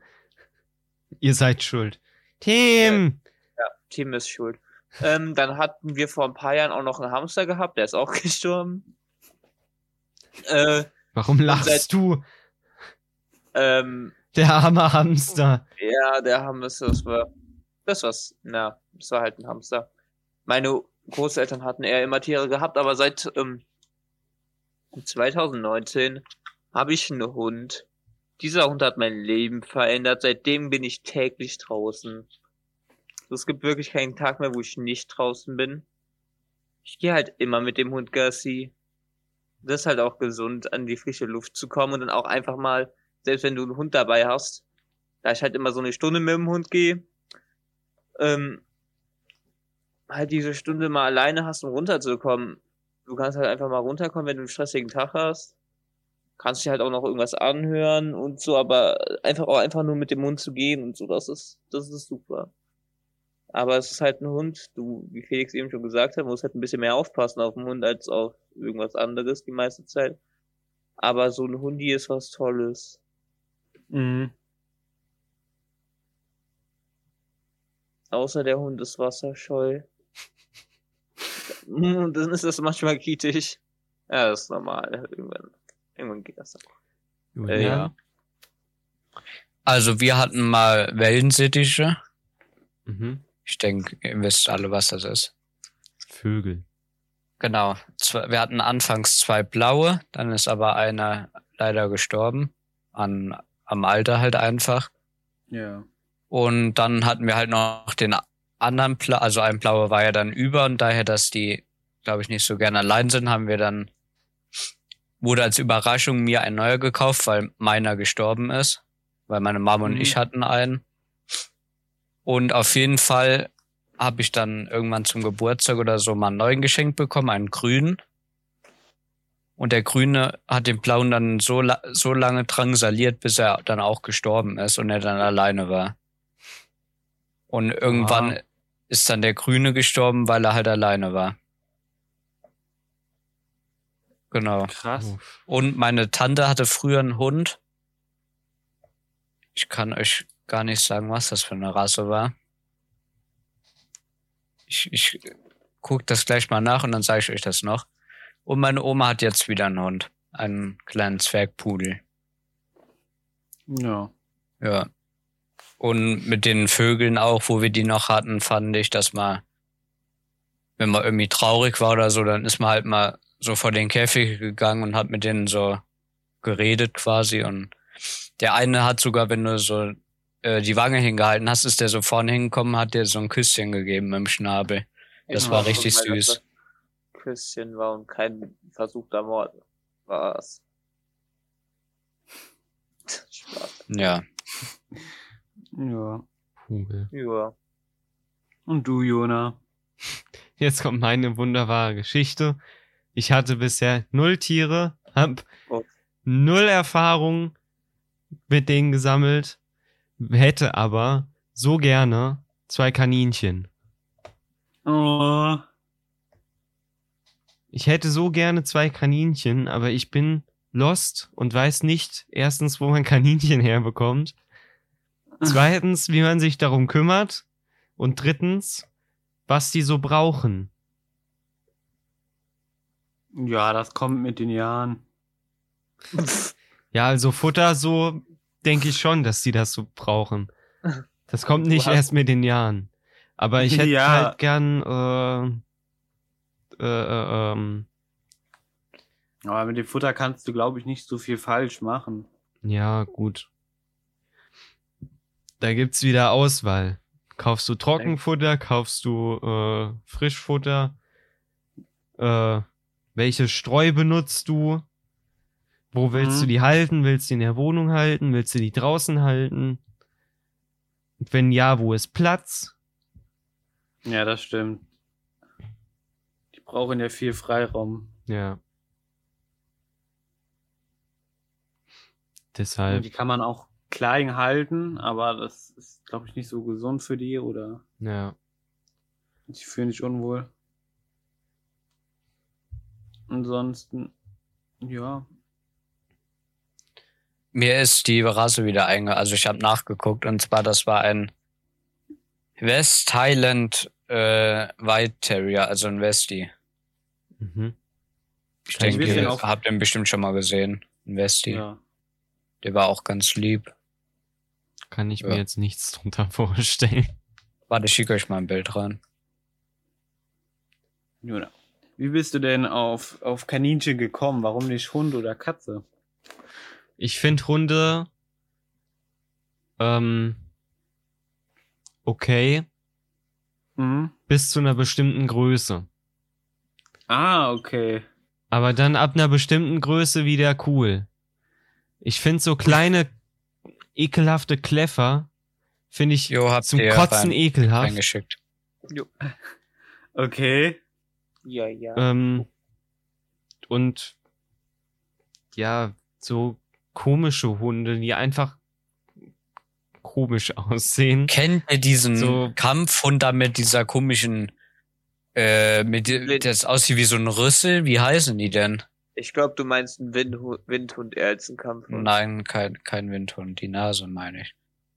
Ihr seid schuld. Tim! ja, Tim ist schuld. Ähm, dann hatten wir vor ein paar Jahren auch noch einen Hamster gehabt, der ist auch gestorben. Äh, Warum lachst seit, du? Ähm, der arme Hamster. Ja, der Hamster, das war, das war's, na, das war halt ein Hamster. Meine Großeltern hatten eher immer Tiere gehabt, aber seit ähm, 2019 habe ich einen Hund. Dieser Hund hat mein Leben verändert. Seitdem bin ich täglich draußen. Es gibt wirklich keinen Tag mehr, wo ich nicht draußen bin. Ich gehe halt immer mit dem Hund Gassi. Das ist halt auch gesund, an die frische Luft zu kommen und dann auch einfach mal, selbst wenn du einen Hund dabei hast, da ich halt immer so eine Stunde mit dem Hund gehe, ähm, halt diese Stunde mal alleine hast, um runterzukommen. Du kannst halt einfach mal runterkommen, wenn du einen stressigen Tag hast kannst dir halt auch noch irgendwas anhören und so, aber einfach auch einfach nur mit dem Hund zu gehen und so, das ist, das ist super. Aber es ist halt ein Hund, du, wie Felix eben schon gesagt hat, musst halt ein bisschen mehr aufpassen auf den Hund als auf irgendwas anderes die meiste Zeit. Aber so ein Hundi ist was Tolles. Mhm. Außer der Hund ist wasserscheu. Dann ist das manchmal kritisch. Ja, das ist normal. Irgendwann. Irgendwann geht das dann. Äh, ja. Also wir hatten mal Wellensittiche. Mhm. Ich denke, ihr wisst alle, was das ist. Vögel. Genau. Wir hatten anfangs zwei blaue, dann ist aber einer leider gestorben. An, am Alter halt einfach. Ja. Und dann hatten wir halt noch den anderen, Bla also ein blauer war ja dann über und daher, dass die, glaube ich, nicht so gerne allein sind, haben wir dann wurde als Überraschung mir ein neuer gekauft, weil meiner gestorben ist. Weil meine Mama mhm. und ich hatten einen. Und auf jeden Fall habe ich dann irgendwann zum Geburtstag oder so mal einen neuen geschenkt bekommen, einen grünen. Und der Grüne hat den Blauen dann so, so lange drangsaliert, bis er dann auch gestorben ist und er dann alleine war. Und irgendwann wow. ist dann der Grüne gestorben, weil er halt alleine war. Genau. Krass. Und meine Tante hatte früher einen Hund. Ich kann euch gar nicht sagen, was das für eine Rasse war. Ich, ich guck das gleich mal nach und dann sage ich euch das noch. Und meine Oma hat jetzt wieder einen Hund. Einen kleinen Zwergpudel. Ja. Ja. Und mit den Vögeln auch, wo wir die noch hatten, fand ich, dass man, wenn man irgendwie traurig war oder so, dann ist man halt mal so vor den Käfig gegangen und hat mit denen so geredet quasi und der eine hat sogar, wenn du so äh, die Wange hingehalten hast, ist der so vorne hingekommen, hat dir so ein Küsschen gegeben mit dem Schnabel. Das war richtig süß. Küsschen war und kein versuchter Mord war es. Spaß. Ja. Ja. Vogel. Ja. Und du, Jona? Jetzt kommt meine wunderbare Geschichte. Ich hatte bisher null Tiere, hab oh. null Erfahrung mit denen gesammelt, hätte aber so gerne zwei Kaninchen. Oh. Ich hätte so gerne zwei Kaninchen, aber ich bin lost und weiß nicht erstens, wo man Kaninchen herbekommt. Zweitens, wie man sich darum kümmert. Und drittens, was die so brauchen. Ja, das kommt mit den Jahren. ja, also Futter so denke ich schon, dass die das so brauchen. Das kommt nicht erst mit den Jahren. Aber ich hätte ja. halt gern äh, äh, äh, ähm, aber mit dem Futter kannst du, glaube ich, nicht so viel falsch machen. Ja, gut. Da gibt's wieder Auswahl. Kaufst du Trockenfutter, kaufst du äh, Frischfutter, äh, welche Streu benutzt du? Wo willst mhm. du die halten? Willst du die in der Wohnung halten? Willst du die draußen halten? Und wenn ja, wo ist Platz? Ja, das stimmt. Die brauchen ja viel Freiraum. Ja. Deshalb. Und die kann man auch klein halten, aber das ist, glaube ich, nicht so gesund für die oder. Ja. Ich fühle mich unwohl. Ansonsten, ja. Mir ist die Rasse wieder einge... Also ich habe nachgeguckt und zwar das war ein West Highland äh, White Terrier, also ein Westie. Mhm. Ich Kann denke, ihr habt den bestimmt schon mal gesehen. Ein Westie. Ja. Der war auch ganz lieb. Kann ich ja. mir jetzt nichts drunter vorstellen. Warte, ich schicke euch mal ein Bild rein. Juna. Wie bist du denn auf, auf Kaninchen gekommen? Warum nicht Hund oder Katze? Ich finde Hunde ähm, okay. Mhm. Bis zu einer bestimmten Größe. Ah, okay. Aber dann ab einer bestimmten Größe wieder cool. Ich finde so kleine, ekelhafte Kleffer, finde ich jo, zum Kotzen ekelhaft. Reingeschickt. Jo. Okay. Ja, ja. Ähm, und ja, so komische Hunde, die einfach komisch aussehen. Kennt ihr diesen so, Kampfhund da mit dieser komischen, äh, mit, das aussieht wie so ein Rüssel? Wie heißen die denn? Ich glaube, du meinst einen Windhund, Windhund eher als einen Kampfhund. Nein, kein, kein Windhund. Die Nase meine ich.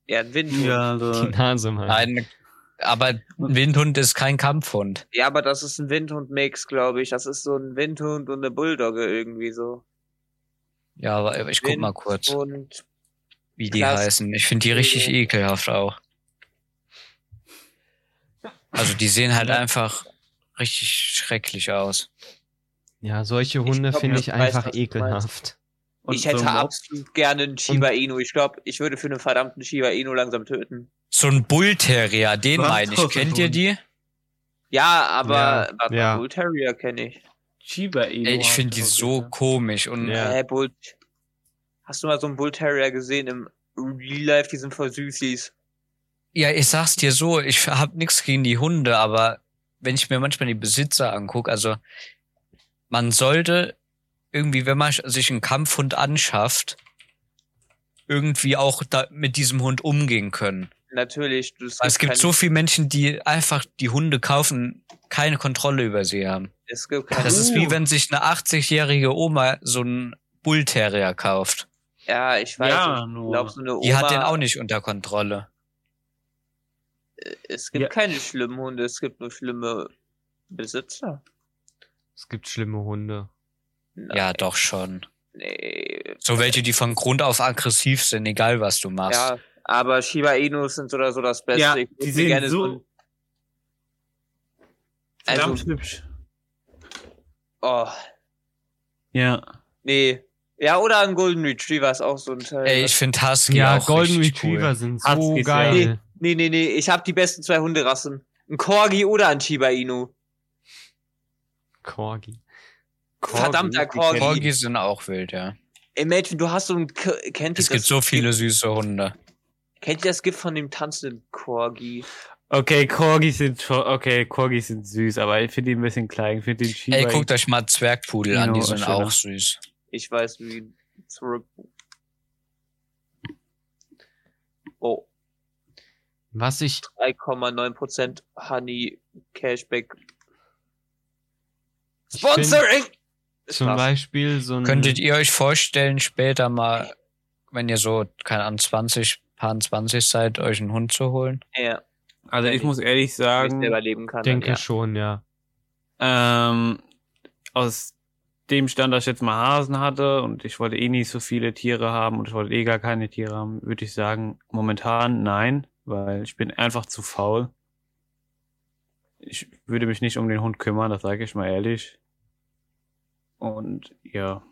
Ja, ein Windhund. Ja, also, die Nase meine ich. Nein, aber ein Windhund ist kein Kampfhund. Ja, aber das ist ein Windhund-Mix, glaube ich. Das ist so ein Windhund und eine Bulldogge irgendwie so. Ja, aber ich guck mal kurz, wie die Klasse. heißen. Ich finde die richtig ekelhaft auch. Also die sehen halt einfach richtig schrecklich aus. Ja, solche Hunde finde ich einfach weiß, ekelhaft. Und ich hätte so absolut gerne einen Shiba Inu. Ich glaube, ich würde für einen verdammten Shiba Inu langsam töten. So ein Bull Terrier, den meine ich. Kennt ihr die? Ja, aber ja, ja. Bull Terrier kenne ich. Shiba Inu. Ey, ich finde die so komisch und. Ja. Hey, Bull. Hast du mal so einen Bull Terrier gesehen im Real Life? Die sind voll süßis. Ja, ich sag's dir so, ich hab nichts gegen die Hunde, aber wenn ich mir manchmal die Besitzer angucke, also man sollte irgendwie, wenn man sich einen Kampfhund anschafft, irgendwie auch da mit diesem Hund umgehen können. Natürlich. Es gibt so viele Menschen, die einfach die Hunde kaufen, keine Kontrolle über sie haben. Es gibt keine das ist wie wenn sich eine 80-jährige Oma so einen Bullterrier kauft. Ja, ich weiß. Ja, ich glaub, so eine Oma, die hat den auch nicht unter Kontrolle. Äh, es gibt ja. keine schlimmen Hunde, es gibt nur schlimme Besitzer. Es gibt schlimme Hunde. Nein. Ja, doch schon. Nee. So welche, die von Grund auf aggressiv sind, egal was du machst. Ja, aber Shiba Inus sind oder so das Beste. Ja, die sehen gerne so, so verdammt also, hübsch. Oh. Ja. Nee. Ja, oder ein Golden Retriever ist auch so ein Teil. Ey, ich finde Husky ja, auch Golden Retriever cool. sind so Huskies, geil. Nee, nee, nee, nee, ich habe die besten zwei Hunderassen. Ein Corgi oder ein Shiba Inu. Corgi. Corgi. Verdammter Corgi. Corgi sind auch wild, ja. Ey, Mädchen, du hast so ein, kennt ihr Es gibt so viele süße Hunde. Kennt ihr das Gift von dem tanzenden Corgi? Okay, Corgis sind schon, okay, Corgis sind süß, aber ich finde die ein bisschen klein. Ich finde den Shiba Ey, guckt euch mal Zwergpudel an, die sind schöner. auch süß. Ich weiß, wie zurück. Oh. Was ich. 3,9% Honey Cashback Sponsoring! Zum krass. Beispiel so ein. Könntet ihr euch vorstellen, später mal, wenn ihr so, keine Ahnung, 20, paar 20 seid, euch einen Hund zu holen? Ja. Also ich, ich muss ehrlich sagen, ich kann, denke dann, ja. schon, ja. Ähm, aus dem Stand, dass ich jetzt mal Hasen hatte und ich wollte eh nicht so viele Tiere haben und ich wollte eh gar keine Tiere haben, würde ich sagen, momentan nein, weil ich bin einfach zu faul. Ich würde mich nicht um den Hund kümmern, das sage ich mal ehrlich. Und ja,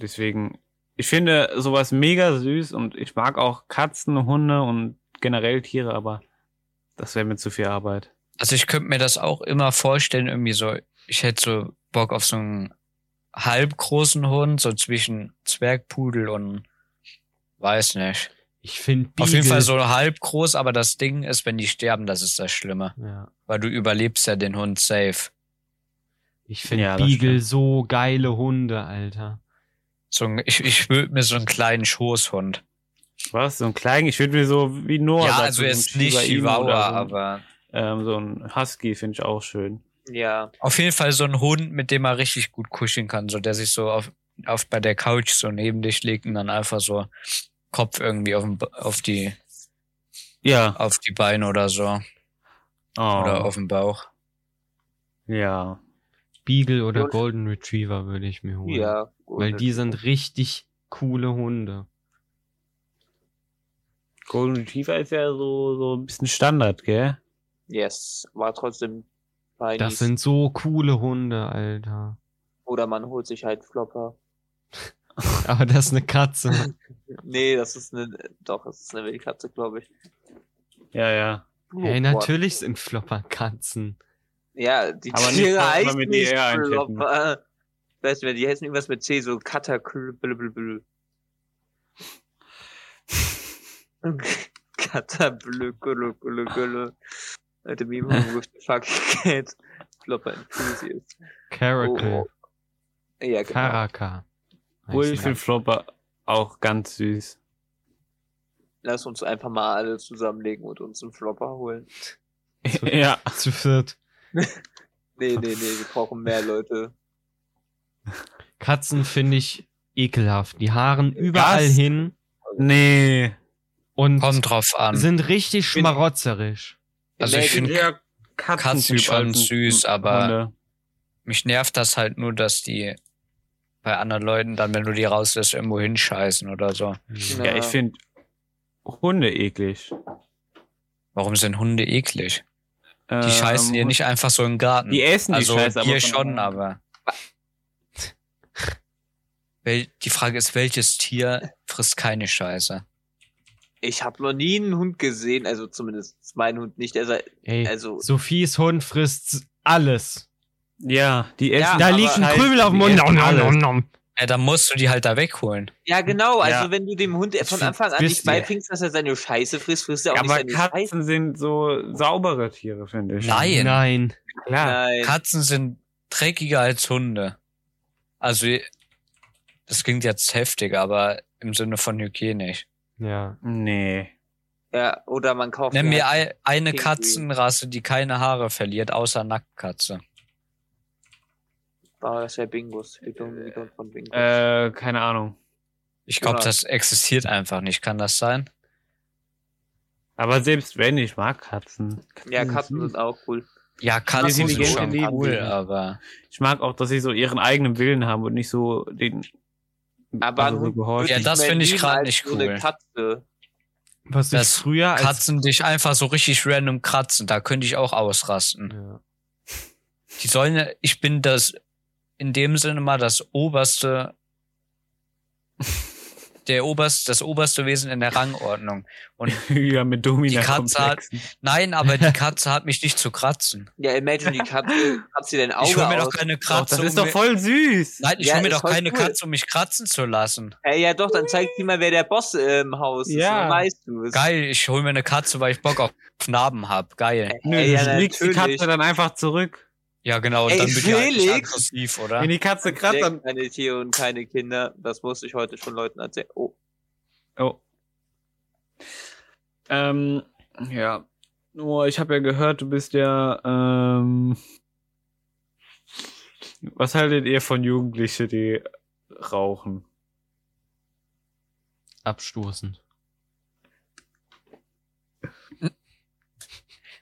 deswegen, ich finde sowas mega süß und ich mag auch Katzen, Hunde und generell Tiere, aber das wäre mir zu viel Arbeit. Also ich könnte mir das auch immer vorstellen, irgendwie so, ich hätte so Bock auf so einen halbgroßen Hund, so zwischen Zwergpudel und weiß nicht. Ich finde Auf jeden Fall so halb groß, aber das Ding ist, wenn die sterben, das ist das Schlimme. Ja. Weil du überlebst ja den Hund safe. Ich finde ja, Beagle so geile Hunde, Alter. So ein, ich, ich würde mir so einen kleinen Schoßhund. Was? So einen kleinen? Ich würde mir so wie Noah. Ja, also jetzt nicht Chihuahua, so aber. Ähm, so ein Husky finde ich auch schön. Ja. Auf jeden Fall so ein Hund, mit dem man richtig gut kuscheln kann, so der sich so auf, auf bei der Couch so neben dich legt und dann einfach so Kopf irgendwie auf, auf die ja auf die Beine oder so oh. oder auf dem Bauch. Ja. Beagle oder Golden Retriever würde ich mir holen. Ja. Weil die sind richtig coole Hunde. Golden Retriever ist ja so, so ein bisschen Standard, gell? Yes, war trotzdem fein. Das sind so coole Hunde, Alter. Oder man holt sich halt Flopper. Aber das ist eine Katze. nee, das ist eine, doch, das ist eine Wildkatze, glaube ich. Ja, ja. Oh, hey, natürlich sind Flopper Katzen. Ja, die Aber Tiere nicht, heißen mit nicht Flopper. Weißt du, die heißen irgendwas mit C, so Caterpillar. Caterpillar. The meme with the fucking cat. Flopper enthusiast. Caracal. Oh, oh. Ja, genau. Karaka. Cool, ich finde Flopper auch ganz süß. Lass uns einfach mal alle zusammenlegen und uns einen Flopper holen. ja. Zu viert. nee, nee, nee, wir brauchen mehr Leute. Katzen finde ich ekelhaft. Die haaren überall Was? hin. Nee. Und Kommt drauf an. sind richtig schmarotzerisch. Also ich finde Katzen schon süß, aber Hunde. mich nervt das halt nur, dass die bei anderen Leuten dann, wenn du die rauslässt, irgendwo hinscheißen oder so. Ja, ja ich finde Hunde eklig. Warum sind Hunde eklig? Die ähm, scheißen dir nicht einfach so im Garten. Die essen die also Scheiße, hier schon, aber. Die Frage ist, welches Tier frisst keine Scheiße? Ich habe noch nie einen Hund gesehen, also zumindest mein Hund nicht. Also, Ey, also Sophies Hund frisst alles. Ja, die essen. Ja, da liegt ein Krümel auf dem Mund. Nom, nom, nom, ja, dann musst du die halt da wegholen. Ja, genau. Also ja. wenn du dem Hund von Anfang an nicht beibringst, dass er seine Scheiße frisst, frisst er auch ja, nicht aber seine Katzen Scheiße. sind so saubere Tiere, finde ich. Nein. Nein. Klar. Nein. Katzen sind dreckiger als Hunde. Also, das klingt jetzt heftig, aber im Sinne von hygienisch. Ja. Nee. Ja, oder man kauft. Nenn mir eine. Katzenrasse, die keine Haare verliert, außer Nacktkatze. Oh, das wäre Bingos. von Bingos. Äh, keine Ahnung. Ich glaube, genau. das existiert einfach nicht. Kann das sein? Aber selbst wenn, ich mag Katzen. Katzen ja, Katzen sind auch cool. Ja, Katzen sind schon cool, aber... Ich mag auch, dass sie so ihren eigenen Willen haben und nicht so den... Aber also so ja, das finde ich gerade nicht cool. So Katze. Was das früher Katzen dich einfach so richtig random kratzen, da könnte ich auch ausrasten. Ja. Die sollen, ich bin das in dem Sinne mal das oberste der oberst, das oberste Wesen in der Rangordnung. Und ja, mit Domina die Katze hat, nein, aber die Katze hat mich nicht zu kratzen. Ja, imagine die Katze, kratzt sie den Auge Ich hol mir aus. doch keine Katze. Doch, das ist um doch voll süß. Nein, ich ja, hol mir doch keine cool. Katze, um mich kratzen zu lassen. Hey, ja doch, dann zeigt sie mal, wer der Boss äh, im Haus ist. Ja. Dann weißt du es. Geil, ich hol mir eine Katze, weil ich Bock auf Narben hab. Geil. Nö, Ey, ja, du schlägst die. Katze dann einfach zurück. Ja, genau, und Ey, dann die halt nicht Felix? aggressiv, oder? Wenn die Katze kratzt, dann... Keine Tiere und keine Kinder. Das musste ich heute schon Leuten erzählen. Oh. Oh. Ähm, ja. Nur, ich habe ja gehört, du bist ja, ähm, was haltet ihr von Jugendlichen, die rauchen? Abstoßen.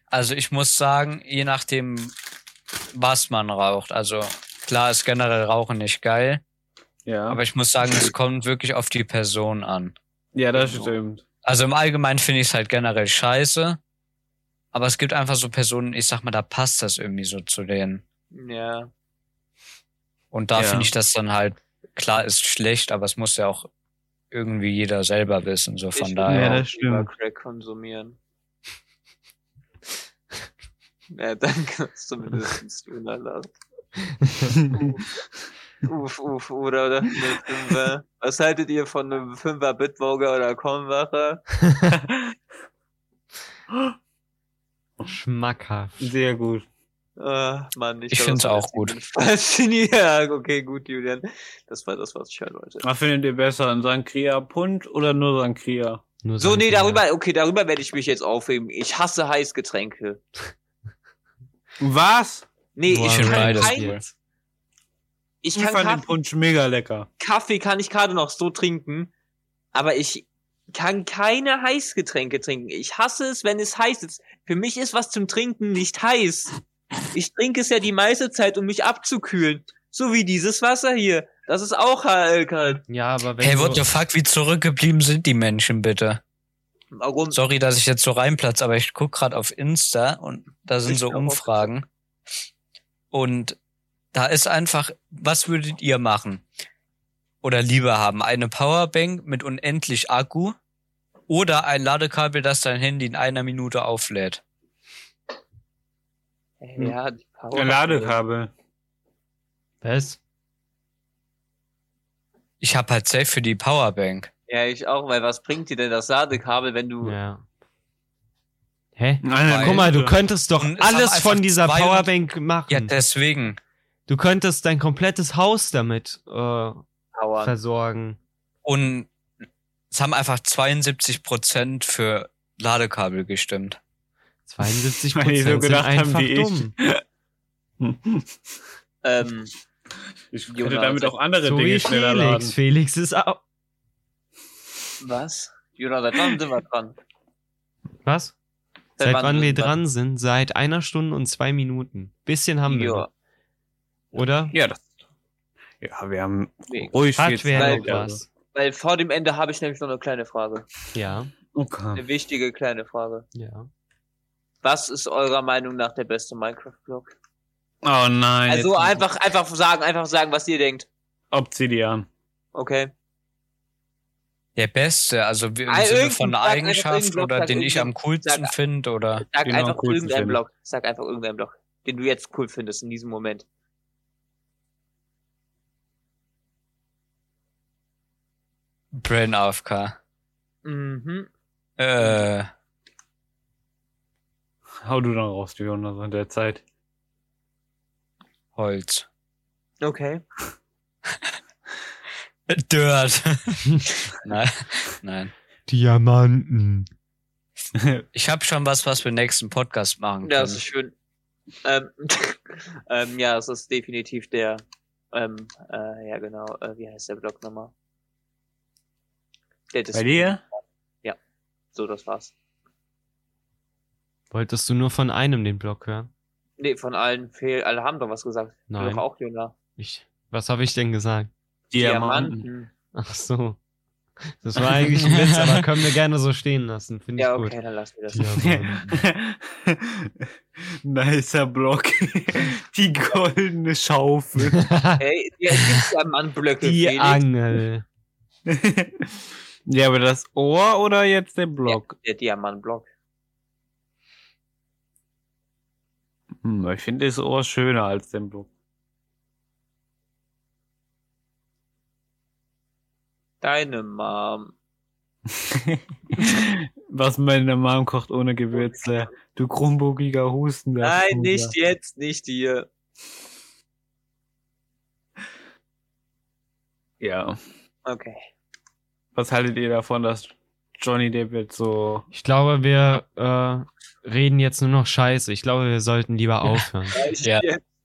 Also ich muss sagen, je nachdem, was man raucht. Also klar ist generell Rauchen nicht geil, Ja. aber ich muss sagen, es kommt wirklich auf die Person an. ja, das stimmt. Also im Allgemeinen finde ich es halt generell scheiße. Aber es gibt einfach so Personen, ich sag mal, da passt das irgendwie so zu denen. Ja. Und da Ja. finde ich das dann halt, klar ist schlecht, aber es muss ja auch irgendwie jeder selber wissen, so von ich daher. Ja, das stimmt. Crack konsumieren. Ja, dann kannst du mindestens Döner lassen. uff, uff, oder, oder Fünfer. Was haltet ihr von einem Fünfer Bitburger oder Kornwacher? Schmackhaft. Sehr gut. Ah, Mann, ich, ich finde es auch gut. Faszinierend. Okay, gut, Julian. Das war das, was ich hören wollte. Was findet ihr besser? Ein Sankria Pund oder nur Sankria? Nur so, Sankria. nee, darüber, okay, darüber werde ich mich jetzt aufheben. Ich hasse Heißgetränke. Was? Nee, Boah, ich kann beides kein, ich, ich fand Kaffee, den Punsch mega lecker. Kaffee kann ich gerade noch so trinken, aber ich kann keine Heißgetränke trinken. Ich hasse es, wenn es heiß ist. Für mich ist was zum Trinken nicht heiß. Ich trinke es ja die meiste Zeit, um mich abzukühlen. So wie dieses Wasser hier. Das ist auch kalt. Ja, aber wenn Hey, what the fuck, wie zurückgeblieben sind die Menschen bitte? Warum? Sorry, dass ich jetzt so reinplatze, aber ich guck gerade auf Insta und da sind ich so Umfragen. Und da ist einfach, was würdet ihr machen? Oder lieber haben? Eine Powerbank mit unendlich Akku oder ein Ladekabel, das dein Handy in einer Minute auflädt? Ja, die Power Ein Ladekabel. Was? Ich habe halt safe für die Powerbank. Ja, ich auch, weil was bringt dir denn das Ladekabel, wenn du. Ja. Hä? Nein, Guck mal, du könntest doch alles von dieser Powerbank machen. Ja, deswegen. Du könntest dein komplettes Haus damit äh, versorgen. Und es haben einfach 72 Prozent für Ladekabel gestimmt. 72 Prozent so sind einfach dumm. ähm, ich könnte Jonas, damit auch andere so Dinge schneller Felix. laden. Felix ist auch. Was? Jonas, seit wann sind wir dran? Was? Seit, seit wann wir dran sind? Seit einer Stunde und zwei Minuten. Bisschen haben wir. Ja. Oder? Ja, das. Ja, wir haben ruhig Hat viel Zeit. Noch was. Weil vor dem Ende habe ich nämlich noch eine kleine Frage. Ja. Okay. Eine wichtige kleine Frage. Ja. Was ist eurer Meinung nach der beste Minecraft-Blog? Oh nein. Also einfach, einfach sagen, einfach sagen, was ihr denkt. Obsidian. Okay. Der beste, also im ah, Sinne von Eigenschaft oder den ich am coolsten finde oder. Sag einfach irgendeinen Blog. Sag einfach irgendeinen Blog, den du jetzt cool findest in diesem Moment. Brain AFK. Mhm. Äh. Hau du dann raus, Jonas, in der Zeit. Holz. Okay. Dirt. nein, nein. Diamanten. Ich habe schon was, was wir nächsten Podcast machen können. Ja, das ist schön. Ähm, ähm, ja, es ist definitiv der, ähm, äh, ja genau, äh, wie heißt der Blog nochmal? Der Bei dir? Ja, so, das war's. Wolltest du nur von einem den Blog hören? Nee, von allen fehl. Alle haben doch was gesagt. Nein. Ich doch auch jünger. Ich. Was habe ich denn gesagt? Diamanten. Diamanten. Ach so. Das war eigentlich ein Witz, aber können wir gerne so stehen lassen. Finde ja, ich gut. Ja, okay, dann lassen wir das. Nicer Block. Die goldene Schaufel. hey, hier gibt's Diamantblöcke. Die Felix. Angel. ja, aber das Ohr oder jetzt der Block? Ja, der Diamantblock. Hm, ich finde das Ohr schöner als den Block. Deine Mom. Was meine Mom kocht ohne Gewürze. Du krummbogiger Husten. Nein, nicht jetzt, nicht hier. Ja. Okay. Was haltet ihr davon, dass Johnny Depp jetzt so. Ich glaube, wir äh, reden jetzt nur noch Scheiße. Ich glaube, wir sollten lieber aufhören. ja.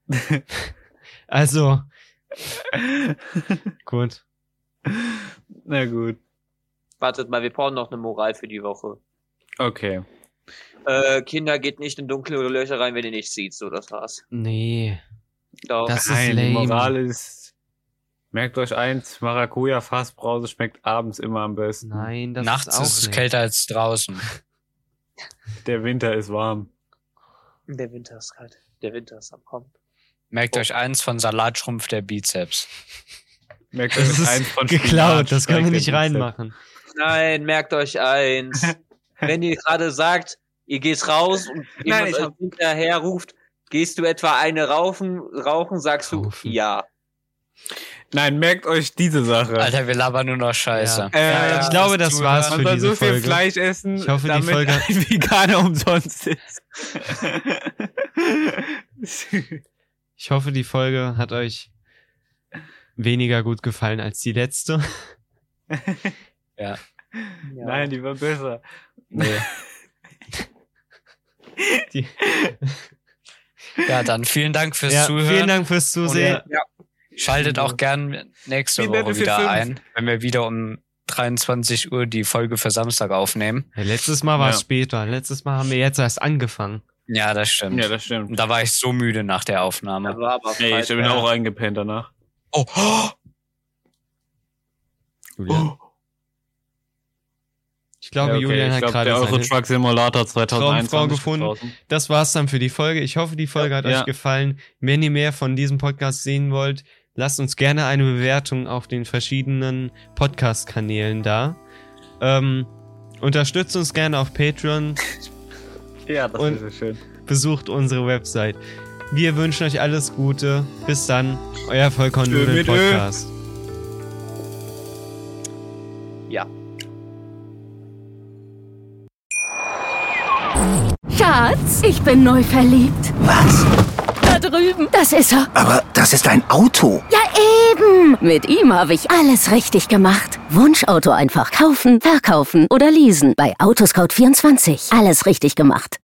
also. gut. Na gut. Wartet mal, wir brauchen noch eine Moral für die Woche. Okay. Äh, Kinder geht nicht in dunkle Löcher rein, wenn ihr nicht sieht. So, das war's. Nee. Doch. Das ist Nein, lame. Die Moral ist Merkt euch eins, Maracuja-Fassbrause schmeckt abends immer am besten. Nein, das Nachts ist, auch ist es kälter als draußen. Der Winter ist warm. Der Winter ist kalt. Der Winter ist am Kommen. Merkt oh. euch eins von Salatschrumpf der Bizeps. Merkt das ist eins von geklaut, das können wir nicht reinmachen. Nein, merkt euch eins. Wenn ihr gerade sagt, ihr geht raus und jemand Nein, hinterher ruft, gehst du etwa eine rauchen, rauchen, sagst du ja. Nein, merkt euch diese Sache. Alter, wir labern nur noch Scheiße. Ja. Äh, ich glaube, das war's für diese so viel Folge. Fleisch essen, ich hoffe, die Folge Veganer umsonst ist. ich hoffe, die Folge hat euch weniger gut gefallen als die letzte. ja. ja. Nein, die war besser. Nee. die ja, dann vielen Dank fürs ja, Zuhören. Vielen Dank fürs Zusehen. Und, ja. Schaltet auch gern nächste Woche wieder ein, wenn wir wieder um 23 Uhr die Folge für Samstag aufnehmen. Ja, letztes Mal war es später. Letztes Mal haben wir jetzt erst angefangen. Ja, das stimmt. Ja, das stimmt. Und da war ich so müde nach der Aufnahme. Da war aber nee, ich bin auch eingepennt danach. Oh. oh. Julian. Oh. Ich glaube, ja, okay. Julian hat gerade der Euro Truck Simulator 2021 gefunden. Das war's dann für die Folge. Ich hoffe, die Folge hat ja. euch gefallen. Wenn ihr mehr von diesem Podcast sehen wollt, lasst uns gerne eine Bewertung auf den verschiedenen Podcast-Kanälen da. Ähm, unterstützt uns gerne auf Patreon. ja, das wäre schön. Besucht unsere Website. Wir wünschen euch alles Gute. Bis dann. Euer Vollkorn Nudeln Podcast. Ja. Schatz, ich bin neu verliebt. Was? Da drüben. Das ist er. Aber das ist ein Auto. Ja, eben. Mit ihm habe ich alles richtig gemacht. Wunschauto einfach kaufen, verkaufen oder leasen. Bei Autoscout24. Alles richtig gemacht.